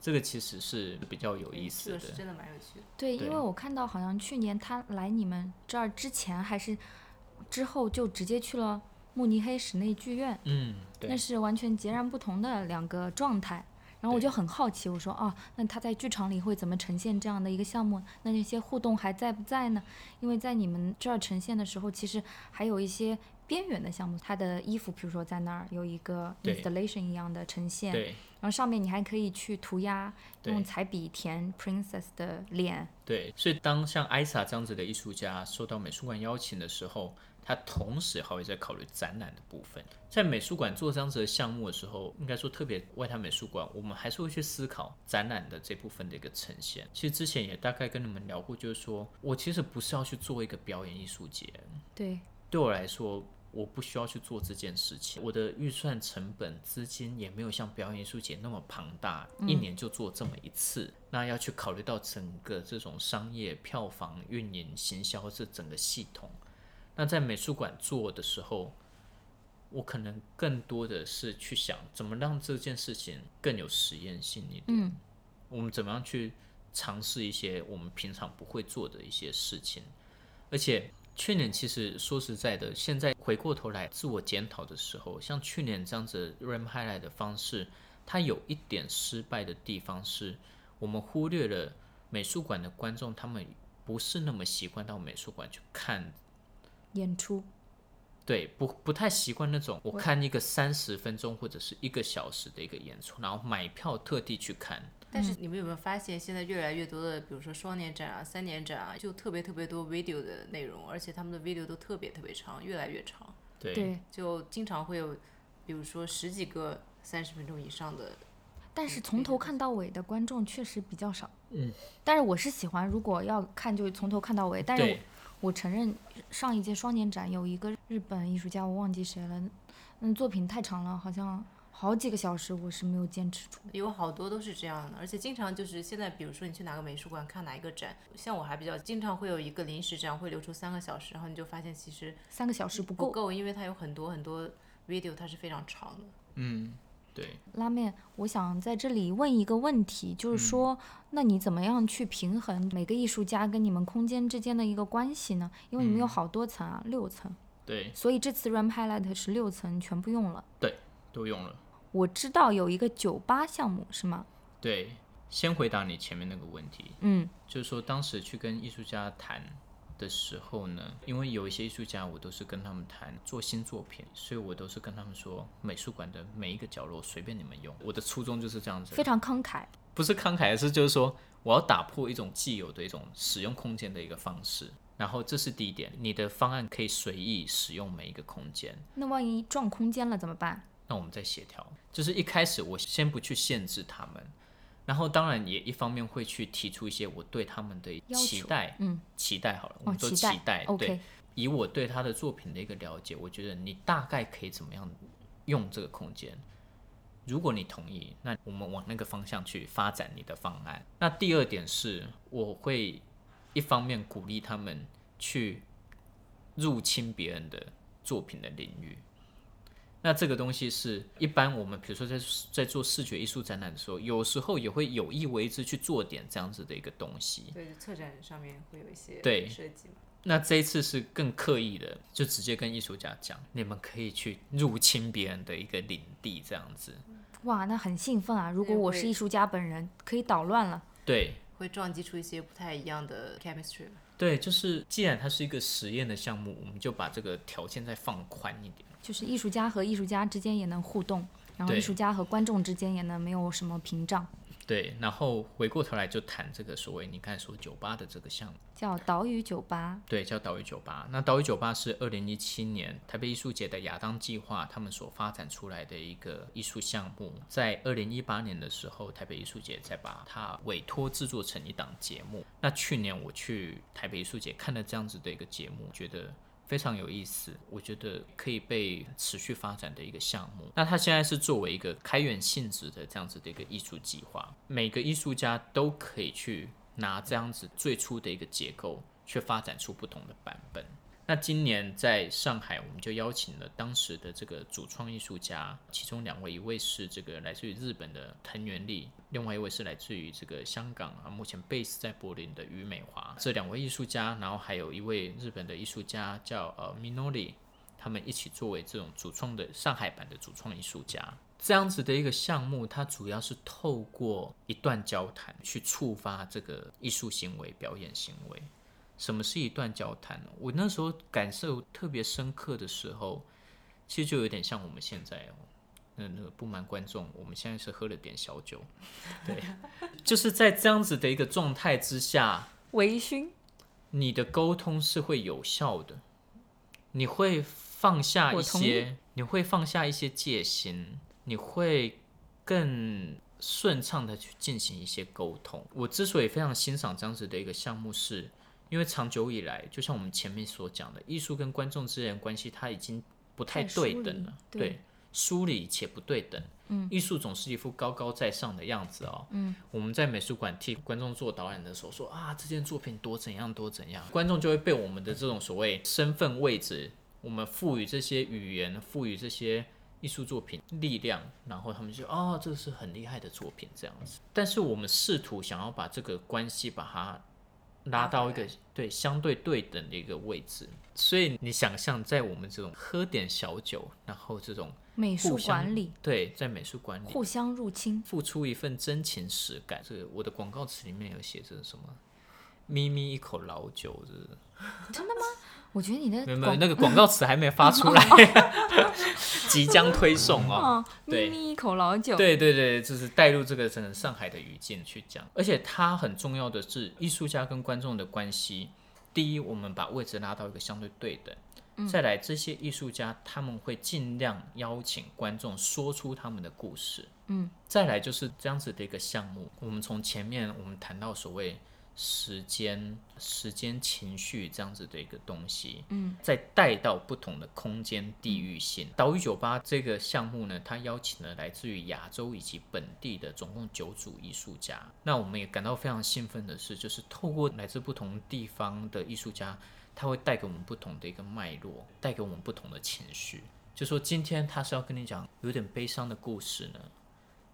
这个其实是比较有意思的，个是真的蛮有趣的。对，对。因为我看到好像去年他来你们这儿之前还是之后就直接去了慕尼黑室内剧院，嗯，对，那是完全截然不同的两个状态。然后我就很好奇，我说哦，那他在剧场里会怎么呈现这样的一个项目？那那些互动还在不在呢？因为在你们这儿呈现的时候，其实还有一些边缘的项目，他的衣服，比如说在那儿有一个 installation 一样的呈现，对。然后上面你还可以去涂鸦，用彩笔填 princess 的脸，对，所以当像艾萨这样子的艺术家受到美术馆邀请的时候，他同时还会在考虑展览的部分。在美术馆做这样子的项目的时候，应该说特别外滩美术馆，我们还是会去思考展览的这部分的一个呈现。其实之前也大概跟你们聊过，就是说我其实不是要去做一个表演艺术节，对，对我来说，我不需要去做这件事情。我的预算成本、资金也没有像表演艺术节那么庞大，一年就做这么一次。那要去考虑到整个这种商业、票房、运营、行销这整个系统。那在美术馆做的时候，我可能更多的是去想怎么让这件事情更有实验性一点。嗯，我们怎么样去尝试一些我们平常不会做的一些事情，而且去年其实说实在的，现在回过头来自我检讨的时候，像去年这样子 RAM highlight 的方式，它有一点失败的地方是，我们忽略了美术馆的观众，他们不是那么习惯到美术馆去看演出，对，不不太习惯那种我看一个三十分钟或者是一个小时的一个演出，然后买票特地去看。但是你们有没有发现，现在越来越多的，比如说双年展啊、三年展啊，就特别特别多 video 的内容，而且他们的 video 都特别特别长，越来越长，对，就经常会有，比如说十几个三十分钟以上的。但是从头看到尾的观众确实比较少。嗯，但是我是喜欢，如果要看就从头看到尾。但是我承认，上一届双年展有一个日本艺术家，我忘记谁了，嗯，作品太长了，好像好几个小时，我是没有坚持住。有好多都是这样的，而且经常就是现在，比如说你去哪个美术馆看哪一个展，像我还比较经常会有一个临时展会留出三个小时，然后你就发现其实三个小时不够。不够，因为它有很多很多 video，它是非常长的。嗯，对，拉面，我想在这里问一个问题，就是说，那你怎么样去平衡每个艺术家跟你们空间之间的一个关系呢？因为你们有好多层啊，六层，对，所以这次 RAM Highlight 是六层全部用了。对都用了。我知道有一个酒吧项目是吗？对，先回答你前面那个问题，嗯，就是说当时去跟艺术家谈的时候呢，因为有一些艺术家我都是跟他们谈做新作品，所以我都是跟他们说，美术馆的每一个角落随便你们用。我的初衷就是这样子，非常慷慨。不是慷慨，而是就是说我要打破一种既有的一种使用空间的一个方式。然后这是第一点，你的方案可以随意使用每一个空间。那万一撞空间了怎么办？那我们再协调，就是一开始我先不去限制他们，然后当然也一方面会去提出一些我对他们的期待，嗯，期待好了，我哦，们说期待期待，，OK，对，以我对他的作品的一个了解，我觉得你大概可以怎么样用这个空间。如果你同意，那我们往那个方向去发展你的方案。那第二点是，我会一方面鼓励他们去入侵别人的作品的领域。那这个东西是一般我们比如说在在做视觉艺术展览的时候，有时候也会有意为之去做点这样子的一个东西。对，就策展上面会有一些对设计嘛。那这一次是更刻意的，就直接跟艺术家讲，你们可以去入侵别人的一个领地，这样子。哇，那很兴奋啊！如果我是艺术家本人，可以捣乱了。对会撞击出一些不太一样的 chemistry 吧。对，就是既然它是一个实验的项目，我们就把这个条件再放宽一点。就是艺术家和艺术家之间也能互动，然后艺术家和观众之间也能没有什么屏障，对，然后回过头来就谈这个所谓你刚才说酒吧的这个项目。叫岛屿酒吧。对，叫岛屿酒吧。那岛屿酒吧是二零一七年台北艺术节的亚当计划他们所发展出来的一个艺术项目。在二零一八年的时候，台北艺术节再把它委托制作成一档节目。那去年我去台北艺术节看了这样子的一个节目，觉得。非常有意思，我觉得可以被持续发展的一个项目。那它现在是作为一个开源性质的这样子的一个艺术计划，每个艺术家都可以去拿这样子最初的一个结构，去发展出不同的版本。那今年在上海，我们就邀请了当时的这个主创艺术家，其中两位，一位是这个来自于日本的藤原丽，另外一位是来自于这个香港啊，目前 base 在柏林的于美华。这两位艺术家，然后还有一位日本的艺术家叫呃 Minori，他们一起作为这种主创的上海版的主创艺术家。这样子的一个项目，它主要是透过一段交谈去触发这个艺术行为、表演行为。什么是一段交谈呢？我那时候感受特别深刻的时候，其实就有点像我们现在哦，那那个不瞒观众，我们现在是喝了点小酒，[LAUGHS] 对，就是在这样子的一个状态之下，微醺，你的沟通是会有效的，你会放下一些，你会放下一些戒心，你会更顺畅的去进行一些沟通。我之所以非常欣赏这样子的一个项目是，因为长久以来，就像我们前面所讲的，艺术跟观众之间的关系，它已经不太对等了，对对，疏离且不对等。嗯，艺术总是一副高高在上的样子哦。嗯，我们在美术馆替观众做导演的时候说啊，这件作品多怎样多怎样，观众就会被我们的这种所谓身份位置，我们赋予这些语言，赋予这些艺术作品力量，然后他们就哦，这个是很厉害的作品这样子。但是我们试图想要把这个关系把它拉到一个对相对对等的一个位置，所以你想象在我们这种喝点小酒，然后这种美术馆里对在美术馆里互相入侵，付出一份真情实感。这个我的广告词里面有写着什么？咪咪一口老酒，真的吗我觉得你的没有没有那个广告词还没发出来，[LAUGHS] [LAUGHS] 即将推送哦。咪咪一口老酒，对对对，就是带入这个整个上海的语境去讲，而且它很重要的是艺术家跟观众的关系。第一，我们把位置拉到一个相对对等；再来，这些艺术家他们会尽量邀请观众说出他们的故事。嗯，再来就是这样子的一个项目。我们从前面我们谈到所谓时间、时间、情绪这样子的一个东西，嗯，再带到不同的空间地域性。岛屿酒吧这个项目呢，它邀请了来自于亚洲以及本地的总共九组艺术家。那我们也感到非常兴奋的是，就是透过来自不同地方的艺术家，他会带给我们不同的一个脉络，带给我们不同的情绪。就说今天他是要跟你讲有点悲伤的故事呢，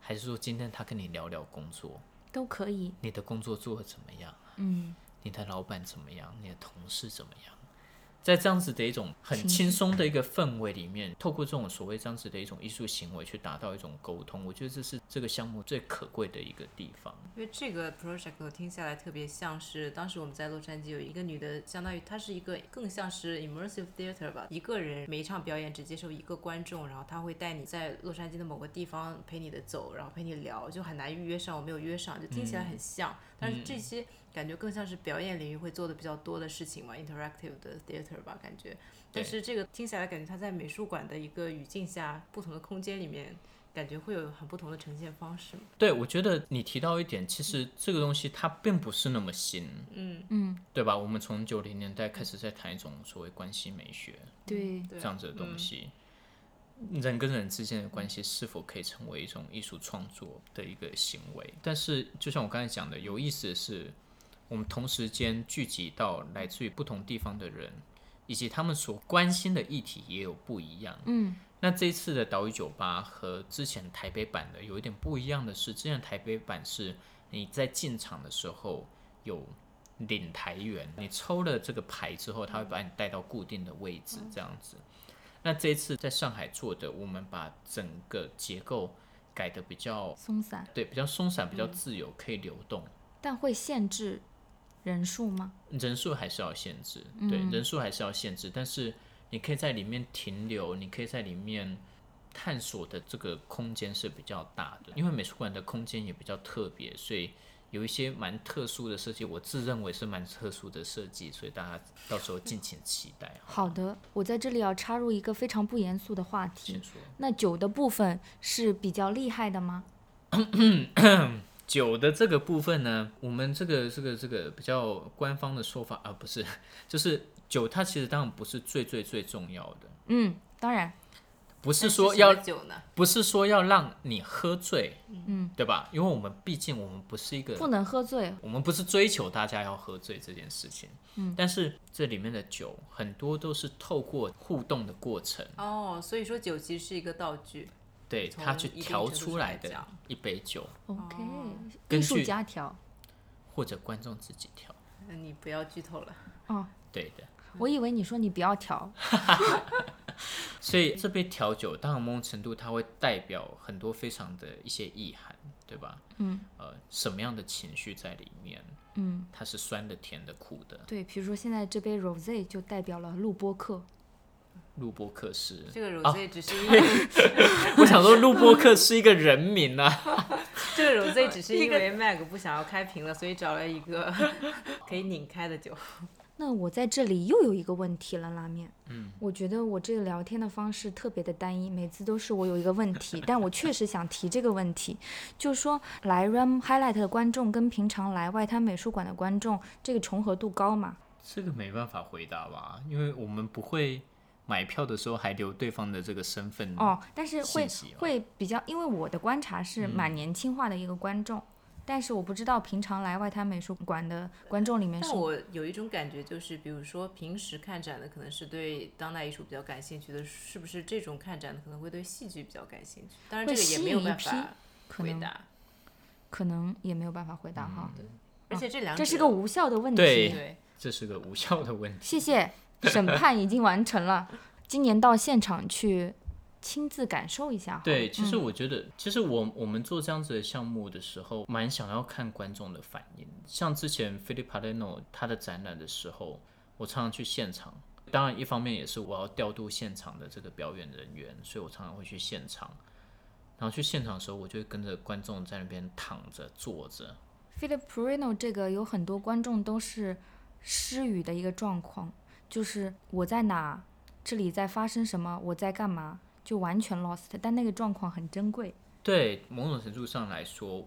还是说今天他跟你聊聊工作？都可以。你的工作做的怎么样？嗯，你的老板怎么样？你的同事怎么样？在这样子的一种很轻松的一个氛围里面，透过这种所谓这样子的一种艺术行为去达到一种沟通，我觉得这是这个项目最可贵的一个地方。因为这个 project 我听下来特别像是当时我们在洛杉矶有一个女的，相当于她是一个更像是 immersive theater 吧，一个人每一场表演只接受一个观众，然后她会带你在洛杉矶的某个地方陪你的走，然后陪你聊，就很难预约上，我没有约上，就听起来很像，但是这些感觉更像是表演领域会做的比较多的事情嘛，interactive 的 theater 吧，感觉。但是这个听起来感觉它在美术馆的一个语境下，不同的空间里面，感觉会有很不同的呈现方式。对，我觉得你提到一点，其实这个东西它并不是那么新，嗯，嗯，对吧？我们从九零年代开始在谈一种所谓关系美学对，对这样子的东西，人跟人之间的关系是否可以成为一种艺术创作的一个行为？但是，就像我刚才讲的，有意思的是，我们同时间聚集到来自于不同地方的人，以及他们所关心的议题也有不一样。嗯，那这一次的岛屿酒吧和之前台北版的有一点不一样的是，之前台北版是你在进场的时候有领台员，你抽了这个牌之后，他会把你带到固定的位置，这样子。那这一次在上海做的，我们把整个结构改的比较松散，对，比较松散，比较自由，可以流动。但会限制人数吗？人数还是要限制，对，人数还是要限制，但是你可以在里面停留，你可以在里面探索的这个空间是比较大的，因为美术馆的空间也比较特别，所以有一些蛮特殊的设计，我自认为是蛮特殊的设计，所以大家到时候敬请期待。好的，我在这里要插入一个非常不严肃的话题。那酒的部分是比较厉害的吗？[COUGHS] 酒的这个部分呢，我们这个这个这个比较官方的说法啊，不是，就是酒它其实当然不是最最最重要的，嗯，当然，不是说要？不是说要让你喝醉，嗯，对吧？因为我们毕竟我们不是一个，不能喝醉。我们不是追求大家要喝醉这件事情，嗯，但是这里面的酒很多都是透过互动的过程，哦，所以说酒其实是一个道具。对他去调出来的一杯酒，OK，根艺术据家调。或者观众自己调，那你不要剧透了。哦，对的。我以为你说你不要调。[LAUGHS] 所以这杯调酒，当然某种程度它会代表很多非常的一些意涵，对吧？嗯，呃，什么样的情绪在里面？嗯，它是酸的、甜的、苦的。对，比如说现在这杯 rose 就代表了录播课。录播课是，这个哦 rose 只是因为、我想说录播课是一个人名啊。[LAUGHS] 这个 rose 只是 [LAUGHS] 因为 Mag 不想要开瓶了，所以找了一个 [LAUGHS] 可以拧开的酒。那我在这里又有一个问题了，拉面。嗯，我觉得我这个聊天的方式特别的单一，每次都是我有一个问题，[LAUGHS] 但我确实想提这个问题，就是说来 Ram Highlight 的观众跟平常来外滩美术馆的观众，这个重合度高吗？这个没办法回答吧，因为我们不会买票的时候还留对方的这个身份。哦，但是会哦会比较，因为我的观察是蛮年轻化的一个观众，但是我不知道平常来外滩美术馆的观众里面是但我有一种感觉，就是比如说平时看展的可能是对当代艺术比较感兴趣的，是不是这种看展的可能会对戏剧比较感兴趣？当然这个也没有办法回答，可能也没有办法回答哈，对而且这两者这是个无效的问题。对对这是个无效的问题。谢谢，审判已经完成了。今年到现场去亲自感受一下。对，其实嗯我觉得，其实我我们做这样子的项目的时候，蛮想要看观众的反应。像之前 Philip Palermo 他的展览的时候，我常常去现场。当然，一方面也是我要调度现场的这个表演人员，所以我常常会去现场。然后去现场的时候，我就会跟着观众在那边躺着、坐着。Philip Perino 这个有很多观众都是失语的一个状况，就是我在哪，这里在发生什么，我在干嘛，就完全 lost。但那个状况很珍贵。对某种程度上来说，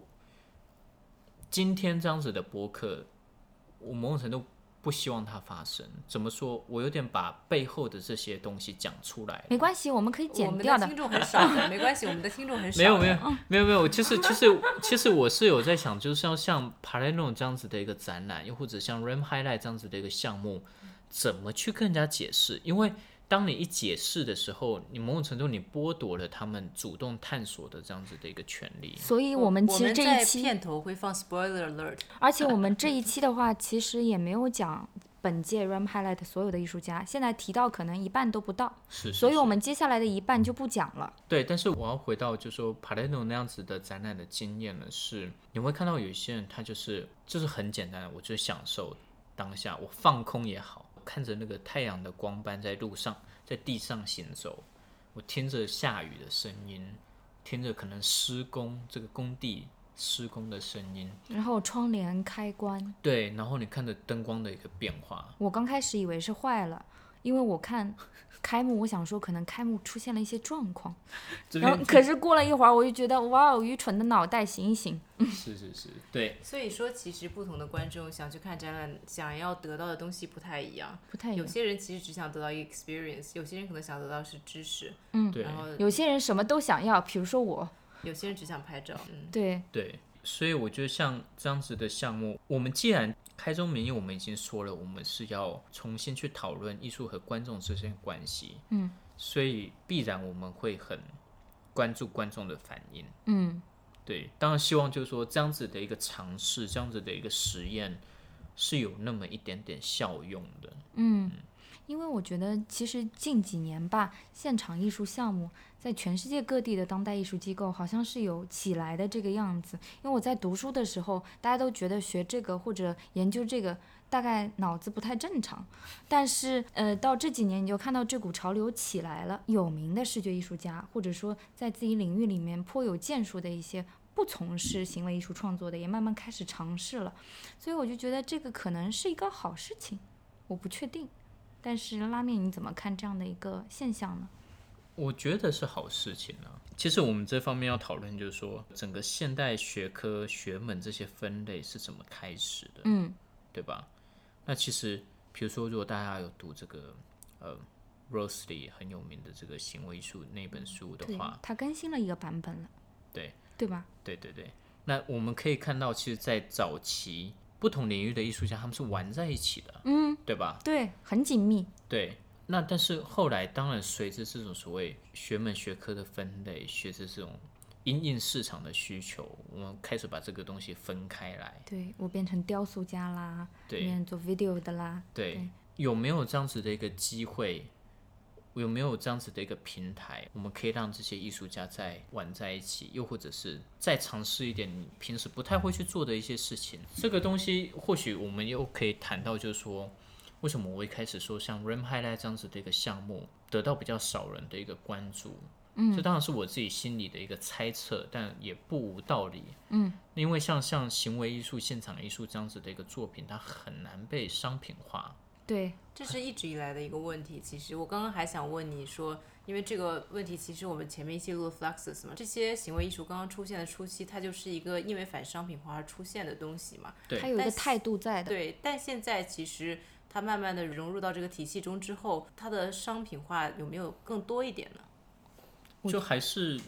今天这样子的播客，我某种程度不希望它发生。怎么说？我有点把背后的这些东西讲出来。没关系，我们可以剪掉的。们的听众很少的，没关系，我们的听众很少。没有没有没有没有，其实其实其实我是有在想，就是要像 Palermo 这样子的一个展览，又或者像 Ram Highlight 这样子的一个项目，怎么去跟人家解释？因为当你一解释的时候，你某种程度你剥夺了他们主动探索的这样子的一个权利。所以我们其实这一期，片头会放 spoiler alert，[LAUGHS] 而且我们这一期的话，其实也没有讲本届 Ram Highlight 所有的艺术家，现在提到可能一半都不到，是是所以我们接下来的一半就不讲了。对，但是我要回到就说 Palermo 那样子的展览的经验呢，是你会看到有一些人他就是就是很简单的，我就享受当下，我放空也好，看着那个太阳的光斑在路上在地上行走，我听着下雨的声音，听着可能施工这个工地施工的声音，然后窗帘开关，对，然后你看着灯光的一个变化，我刚开始以为是坏了，因为我看开幕，我想说可能开幕出现了一些状况，[LAUGHS] 然后可是过了一会儿，我就觉得哇哦，愚蠢的脑袋醒一醒。[LAUGHS] 是是是，对，所以说，其实不同的观众想去看展览，想要得到的东西不太一样。不太一样。有些人其实只想得到一个 experience，有些人可能想得到是知识，嗯，对然后有些人什么都想要，比如说我，有些人只想拍照。嗯，对，对，所以我觉得像这样子的项目，我们既然开宗明义，我们已经说了，我们是要重新去讨论艺术和观众之间的关系，嗯，所以必然我们会很关注观众的反应。嗯，对，当然希望就是说这样子的一个尝试，这样子的一个实验是有那么一点点效用的。嗯，因为我觉得其实近几年吧，现场艺术项目在全世界各地的当代艺术机构好像是有起来的这个样子。因为我在读书的时候，大家都觉得学这个或者研究这个大概脑子不太正常，但是呃，到这几年你就看到这股潮流起来了，有名的视觉艺术家或者说在自己领域里面颇有建树的一些。不从事行为艺术创作的，也慢慢开始尝试了，所以我就觉得这个可能是一个好事情，我不确定。但是拉面你怎么看这样的一个现象呢？我觉得是好事情啊。其实我们这方面要讨论，就是说整个现代学科学门这些分类是怎么开始的，嗯对吧？那其实，比如说，如果大家有读这个呃 Rosely 很有名的这个行为艺术那本书的话，，它更新了一个版本了，对对吧？对对对，那我们可以看到，其实，在早期不同领域的艺术家他们是玩在一起的，嗯，对吧？对，很紧密。对，那但是后来，当然随着这种所谓学门学科的分类，随着这种因应市场的需求，我们开始把这个东西分开来。对我变成雕塑家啦，对做 video 的啦，对，对有没有这样子的一个机会？有没有这样子的一个平台，我们可以让这些艺术家再玩在一起，又或者是再尝试一点你平时不太会去做的一些事情？这个东西或许我们又可以谈到，就是说，为什么我一开始说像 RAM Highlight 这样子的一个项目得到比较少人的一个关注？嗯，这当然是我自己心里的一个猜测，但也不无道理。嗯，因为像像行为艺术、现场艺术这样子的一个作品，它很难被商品化。对，这是一直以来的一个问题。其实我刚刚还想问你说，因为这个问题，其实我们前面一期录了 Fluxus 嘛，这些行为艺术刚刚出现的初期，它就是一个因为反商品化而出现的东西嘛。对它有一个但是态度在的。对，但现在其实它慢慢的融入到这个体系中之后，它的商品化有没有更多一点呢？就还是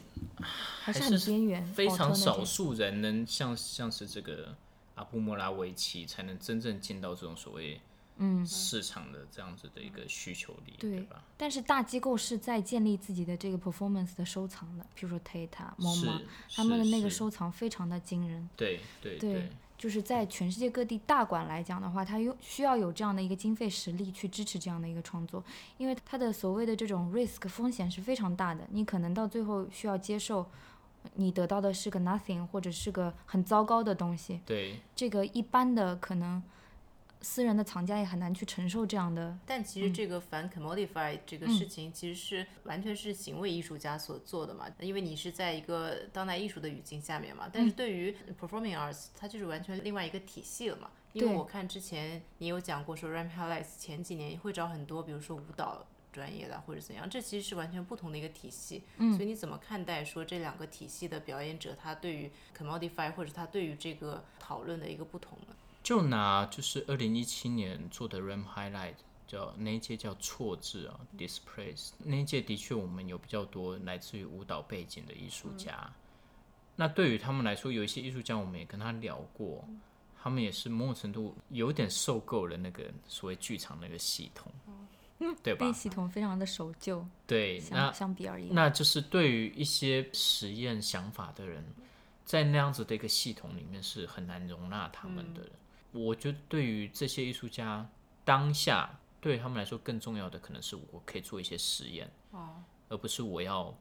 还是很边缘，非常少数人能像像是这个阿布莫拉维奇，才能真正进到这种所谓嗯市场的这样子的一个需求里，对对吧？但是大机构是在建立自己的这个 performance 的收藏的，比如说 Tate、MoMA，他们的那个收藏非常的惊人。对对对就是在全世界各地大馆来讲的话，它有需要有这样的一个经费实力去支持这样的一个创作，因为它的所谓的这种 risk 风险是非常大的，你可能到最后需要接受，你得到的是个 nothing 或者是个很糟糕的东西，对这个一般的可能私人的藏家也很难去承受这样的。但其实这个反 commodify 这个事情，其实是完全是行为艺术家所做的嘛，因为你是在一个当代艺术的语境下面嘛。但是对于 performing arts，它就是完全另外一个体系了嘛。因为我看之前你有讲过说 Ram Highlights 前几年会找很多，比如说舞蹈专业的或者怎样，这其实是完全不同的一个体系。嗯，所以你怎么看待说这两个体系的表演者，他对于 commodify 或者他对于这个讨论的一个不同呢？就拿就是二零一七年做的 RAM Highlight，叫那一届叫错字啊，Displace 那一届的确我们有比较多来自于舞蹈背景的艺术家。那对于他们来说，有一些艺术家我们也跟他聊过，他们也是某种程度有点受够了那个所谓剧场那个系统，对吧那？系统非常的守旧，对，那相相比而言，那就是对于一些实验想法的人，在那样子的一个系统里面是很难容纳他们的。我觉得对于这些艺术家当下，对他们来说更重要的可能是我可以做一些实验，哦，而不是我要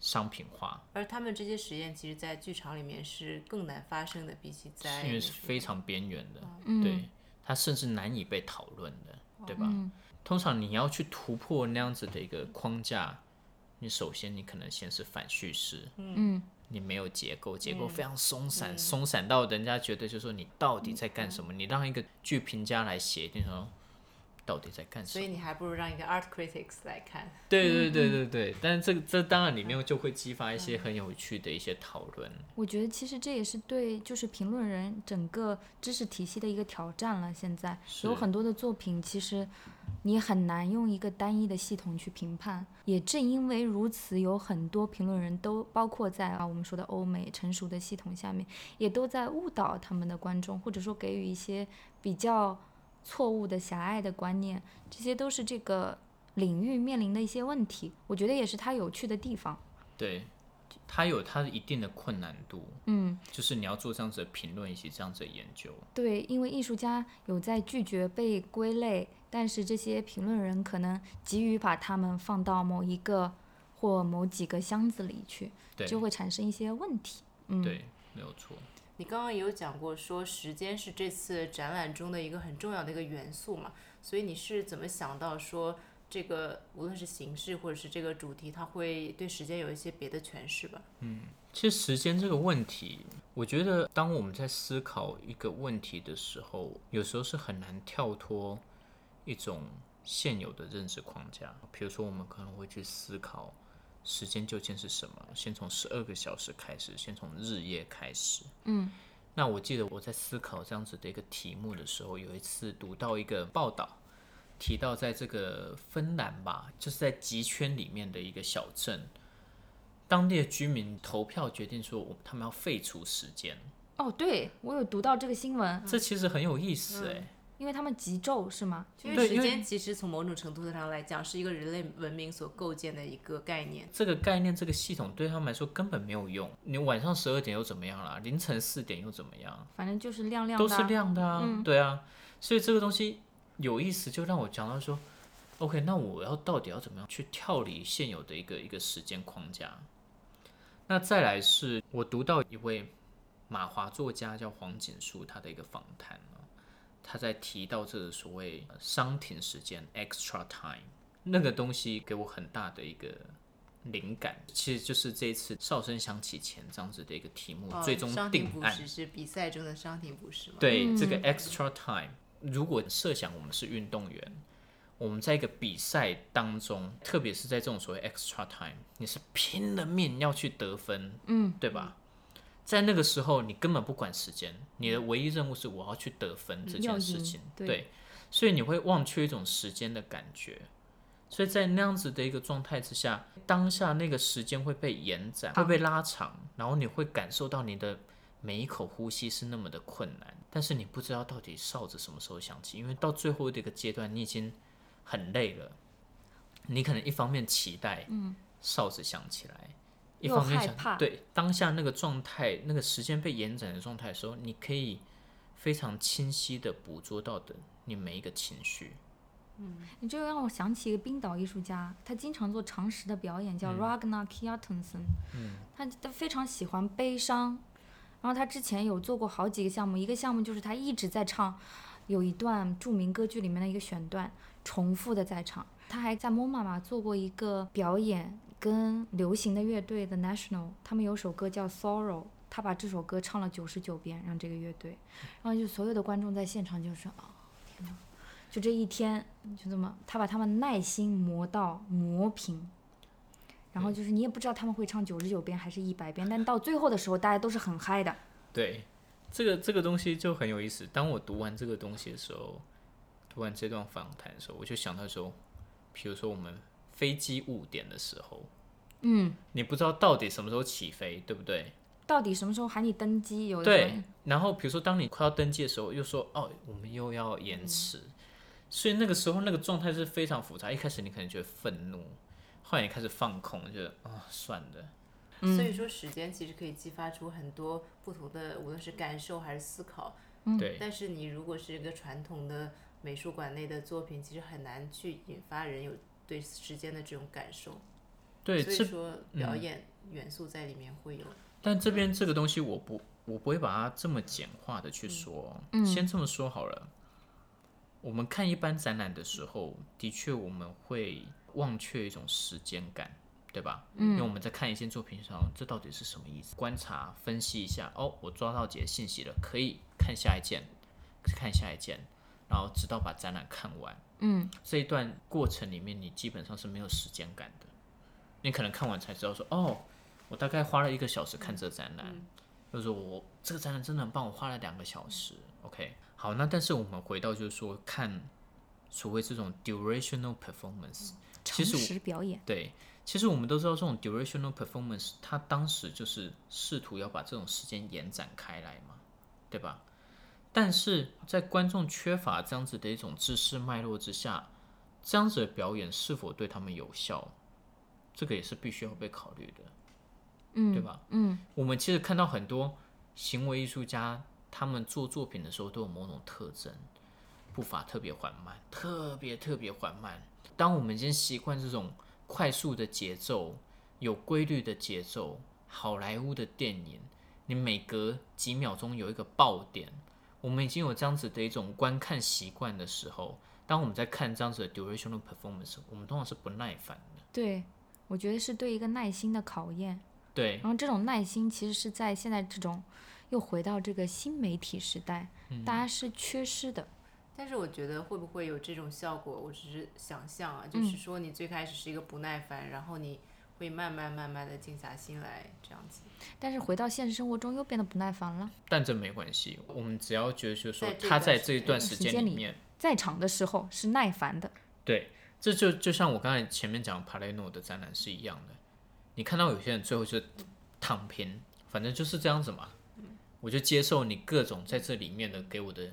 商品化，而他们这些实验，其实在剧场里面是更难发生的，比起在因为是非常边缘的，嗯。对，它甚至难以被讨论的，对吧？通常你要去突破那样子的一个框架，你首先你可能先是反叙事，嗯，你没有结构，结构非常松散，松散到人家觉得就是说你到底在干什么？你让一个剧评家来写，一定说到底在干什么？所以你还不如让一个 art critics 来看。对对对对对，但是这个这当然里面就会激发一些很有趣的一些讨论。我觉得其实这也是对就是评论人整个知识体系的一个挑战了。现在有很多的作品，其实你很难用一个单一的系统去评判。也正因为如此，有很多评论人都包括在啊我们说的欧美成熟的系统下面，也都在误导他们的观众，或者说给予一些比较错误的狭隘的观念。这些都是这个领域面临的一些问题。我觉得也是它有趣的地方。对，它有它一定的困难度，嗯。就是你要做这样子的评论以及这样子的研究。对，因为艺术家有在拒绝被归类，但是这些评论人可能急于把他们放到某一个或某几个箱子里去，就会产生一些问题。嗯，对，没有错。你刚刚也有讲过，说时间是这次展览中的一个很重要的一个元素嘛，所以你是怎么想到说这个无论是形式或者是这个主题，它会对时间有一些别的诠释吧？嗯其实时间这个问题，我觉得当我们在思考一个问题的时候，有时候是很难跳脱一种现有的认知框架。比如说，我们可能会去思考时间究竟是什么，先从十二个小时开始，先从日夜开始。嗯，那我记得我在思考这样子的一个题目的时候，有一次读到一个报道，提到在这个芬兰吧，就是在极圈里面的一个小镇，当地的居民投票决定说，他们要废除时间。哦，对我有读到这个新闻，这其实很有意思哎、因为他们极昼是吗？因为时间其实从某种程度上来讲，是一个人类文明所构建的一个概念。这个概念、这个系统对他们来说根本没有用。你晚上十二点又怎么样啦？凌晨四点又怎么样？反正就是亮亮的啊，都是亮的啊，对啊。所以这个东西有意思，就让我讲到说，OK，那我要到底要怎么样去跳离现有的一个一个时间框架？那再来是我读到一位马华作家叫黄锦书，他的一个访谈啊，他在提到这个所谓呃商停时间 （extra time） 那个东西，给我很大的一个灵感，其实就是这一次哨声响起前这样子的一个题目，哦最终伤定案。是比赛中的伤停补时吗？对、这个 extra time，如果设想我们是运动员，我们在一个比赛当中，特别是在这种所谓 extra time，你是拼了命要去得分，嗯，对吧？在那个时候，你根本不管时间，你的唯一任务是我要去得分这件事情，对。所以你会忘却一种时间的感觉。所以在那样子的一个状态之下，当下那个时间会被延展，会被拉长，然后你会感受到你的每一口呼吸是那么的困难，但是你不知道到底哨子什么时候响起，因为到最后的一个阶段，你已经很累了，你可能一方面期待，嗯，哨子响起来，一又方面害怕想对当下那个状态，那个时间被延展的状态的时候，你可以非常清晰的捕捉到的你每一个情绪，嗯你这个让我想起一个冰岛艺术家，他经常做常识的表演，叫 Ragnar Kjartansson。嗯，他他非常喜欢悲伤，然后他之前有做过好几个项目，一个项目就是他一直在唱，有一段著名歌剧里面的一个选段，重复的在唱。他还在 MoMA 嘛做过一个表演，跟流行的乐队 The National，他们有首歌叫 Sorrow。他把这首歌唱了九十九遍，让这个乐队，然后就所有的观众在现场就是啊，天哪！就这一天，就这么，他把他们耐心磨到磨平，然后就是你也不知道他们会唱九十九遍还是一百遍，但到最后的时候，大家都是很嗨的。对，这个这个东西就很有意思。当我读完这个东西的时候，读完这段访谈的时候，我就想到说，比如说我们飞机误点的时候，嗯，你不知道到底什么时候起飞，对不对？到底什么时候喊你登机？有的时候对，然后比如说当你快要登机的时候，又说哦，我们又要延迟，所以那个时候那个状态是非常复杂。一开始你可能觉得愤怒，后来你开始放空，觉得啊、算了，所以说时间其实可以激发出很多不同的，无论是感受还是思考。对但是你如果是一个传统的美术馆内的作品，其实很难去引发人有对时间的这种感受。对，这所以说表演元素在里面会有。但这边这个东西我不我不会把它这么简化的去说，嗯先这么说好了。我们看一般展览的时候，的确我们会忘却一种时间感，对对吧？嗯，因为我们在看一件作品上，这到底是什么意思？观察分析一下，哦，我抓到几个信息了，可以看下一件，看下一件，然后直到把展览看完。嗯，这一段过程里面，你基本上是没有时间感的。你可能看完才知道说，哦，我大概花了一个小时看这展览，就是说我这个展览真的很棒，我花了两个小时。OK，好，那但是我们回到就是说看所谓这种 durational performance，其实我诚实表演，对，其实我们都知道这种 durational performance，它当时就是试图要把这种时间延展开来嘛，对吧？但是在观众缺乏这样子的一种知识脉络之下，这样子的表演是否对他们有效，这个也是必须要被考虑的，嗯，对吧？嗯，我们其实看到很多行为艺术家，他们做作品的时候都有某种特征，步伐特别缓慢，特别特别缓慢。当我们已经习惯这种快速的节奏、有规律的节奏，好莱坞的电影，你每隔几秒钟有一个爆点，我们已经有这样子的一种观看习惯的时候，当我们在看这样子的 durational performance，我们通常是不耐烦的。对，我觉得是对一个耐心的考验。对然后这种耐心其实是在现在这种又回到这个新媒体时代，大家是缺失的。但是我觉得会不会有这种效果，我只是想象啊，嗯就是说你最开始是一个不耐烦，然后你会慢慢慢慢的静下心来，这样子。但是回到现实生活中又变得不耐烦了。但这没关系，我们只要觉得就是说在他在这一段时时间里间里面，在场的时候是耐烦的，对，这就就像我刚才前面讲帕雷诺的展览是一样的。你看到有些人最后就躺平，反正就是这样子嘛，我就接受你各种在这里面的给我的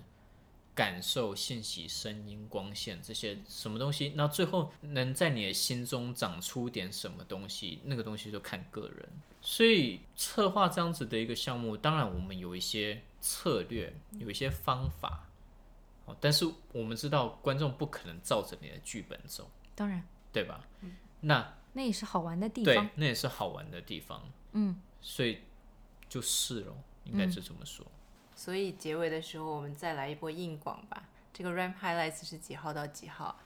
感受、信息、声音、光线这些什么东西，那最后能在你的心中长出点什么东西，那个东西就看个人。所以策划这样子的一个项目，当然我们有一些策略，有一些方法，哦，但是我们知道观众不可能照着你的剧本走，当然对吧？那那也是好玩的地对方。，那也是好玩的地方，嗯，所以就是咯，应该是这么说。所以结尾的时候，我们再来一波硬广吧。这个 Ramp highlights 是几号到几号？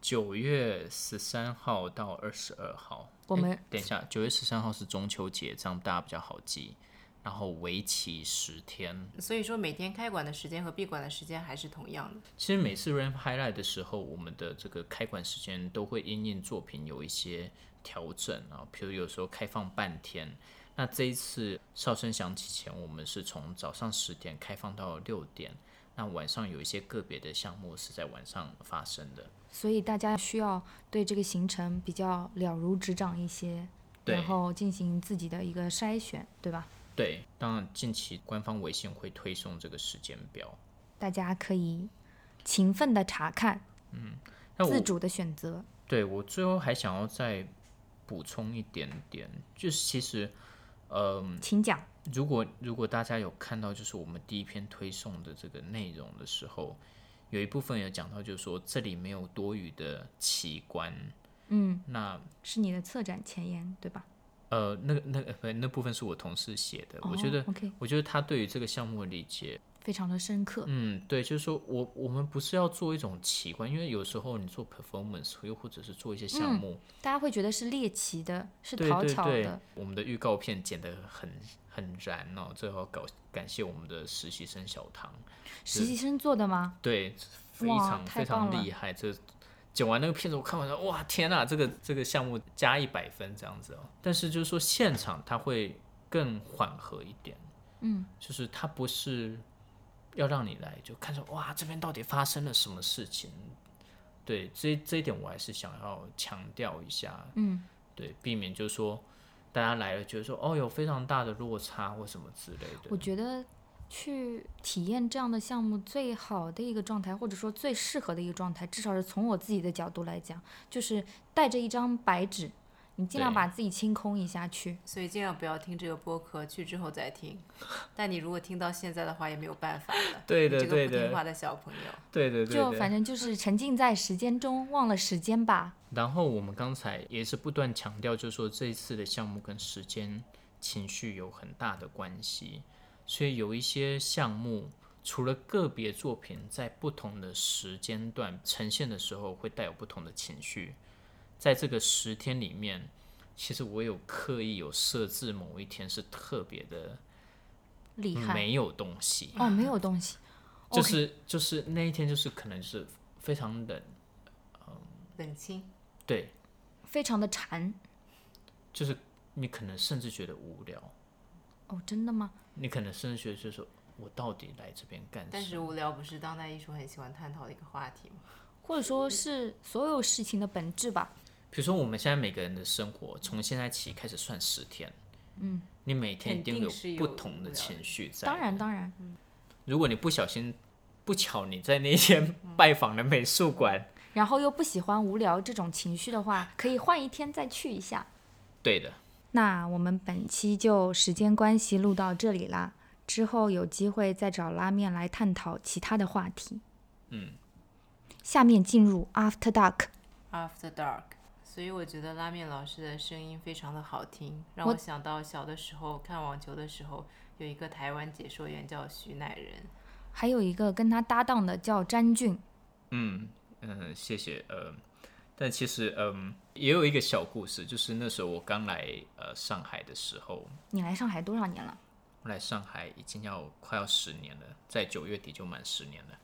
九月十三号到二十二号，我们等一下，九月十三号是中秋节，这样大家比较好记。然后为期十天。所以说每天开馆的时间和闭馆的时间还是同样的。其实每次 ramp highlight 的时候，我们的这个开馆时间都会因应作品有一些调整啊，比如有时候开放半天。那这一次哨声响起前，我们是从早上十点开放到六点。那晚上有一些个别的项目是在晚上发生的。所以大家需要对这个行程比较了如指掌一些，然后进行自己的一个筛选，对吧？对，当然近期官方微信会推送这个时间表。大家可以勤奋的查看，那我自主的选择。对我最后还想要再补充一点点，就是其实，呃，请讲。如果如果大家有看到，就是我们第一篇推送的这个内容的时候，有一部分有讲到，就是说这里没有多余的奇观。嗯，那是你的策展前言，对吧？呃，那个那个不，那部分是我同事写的，我觉得我觉得他对于这个项目的理解，非常的深刻。嗯，对，就是说我我们不是要做一种奇观，因为有时候你做 performance，又或者是做一些项目，大家会觉得是猎奇的，是讨巧对对的。，我们的预告片剪得很很燃哦，最后搞感谢我们的实习生小唐，实习生做的吗？对，非常非常厉害。这剪完那个片子，我看完了，哇，天呐，这个这个项目加一百分这样子哦。但是就是说现场它会更缓和一点，嗯，就是它不是要让你来就看着哇这边到底发生了什么事情。对，这这一点我还是想要强调一下，嗯，对，避免就是说大家来了觉得说哦有非常大的落差或什么之类的。我觉得去体验这样的项目最好的一个状态，或者说最适合的一个状态，至少是从我自己的角度来讲，就是带着一张白纸，你尽量把自己清空一下去。所以尽量不要听这个播客，去之后再听。[LAUGHS] 但你如果听到现在的话，也没有办法了。对的你这对的个不听话的小朋友。对对对对就反正就是沉浸在时间中，忘了时间吧。然后我们刚才也是不断强调，就是说这一次的项目跟时间、情绪有很大的关系，所以有一些项目除了个别作品在不同的时间段呈现的时候会带有不同的情绪，在这个十天里面，其实我有刻意有设置某一天是特别的厉害没有东西，哦，没有东西，就是就是那一天就是可能是非常冷，冷清，对，非常的馋就是你可能甚至觉得无聊，哦，真的吗？你可能甚至觉得就是说我到底来这边干但是？无聊不是当代艺术很喜欢探讨的一个话题吗？或者说是所有事情的本质吧？比如说我们现在每个人的生活，从现在起开始算十天，嗯，你每天一定有不同的情绪在。当然，当然，如果你不小心不巧你在那天 [LAUGHS] 拜访了美术馆，然后又不喜欢无聊这种情绪的话，可以换一天再去一下。对的，那我们本期就时间关系录到这里啦，之后有机会再找拉面来探讨其他的话题。嗯，下面进入 After Dark。After Dark，所以我觉得拉面老师的声音非常的好听，让我我想到小的时候看网球的时候，有一个台湾解说员叫徐乃仁，还有一个跟他搭档的叫詹俊，嗯嗯，谢谢。呃，但其实嗯，也有一个小故事，就是那时候我刚来呃上海的时候，你来上海多少年了？我来上海已经要快要十年了，在九月底就满十年了。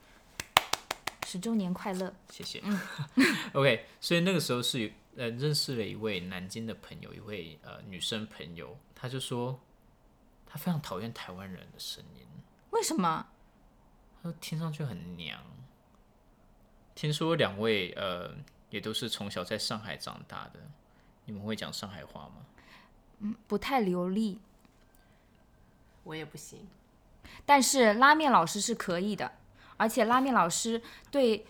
十周年快乐！谢谢。[LAUGHS] OK，所以那个时候是呃认识了一位南京的朋友，一位呃女生朋友，她就说她非常讨厌台湾人的声音，为什么？她说听上去很娘。听说两位呃也都是从小在上海长大的，你们会讲上海话吗？嗯不太流利，我也不行。但是拉面老师是可以的，而且拉面老师对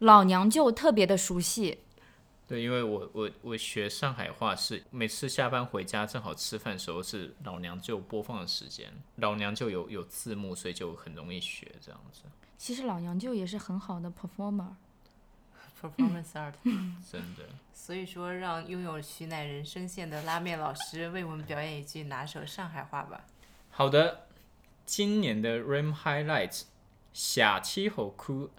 老娘舅特别的熟悉。对，因为我我我学上海话是每次下班回家正好吃饭的时候是老娘舅播放的时间，老娘舅有有字幕，所以就很容易学这样子，其实老娘舅也是很好的 performer。Performance art，[LAUGHS] 真的。所以说让拥有徐乃人声线的拉面老师为我们表演一句拿手上海话吧。好的，今年的 Ram Highlights 下期好酷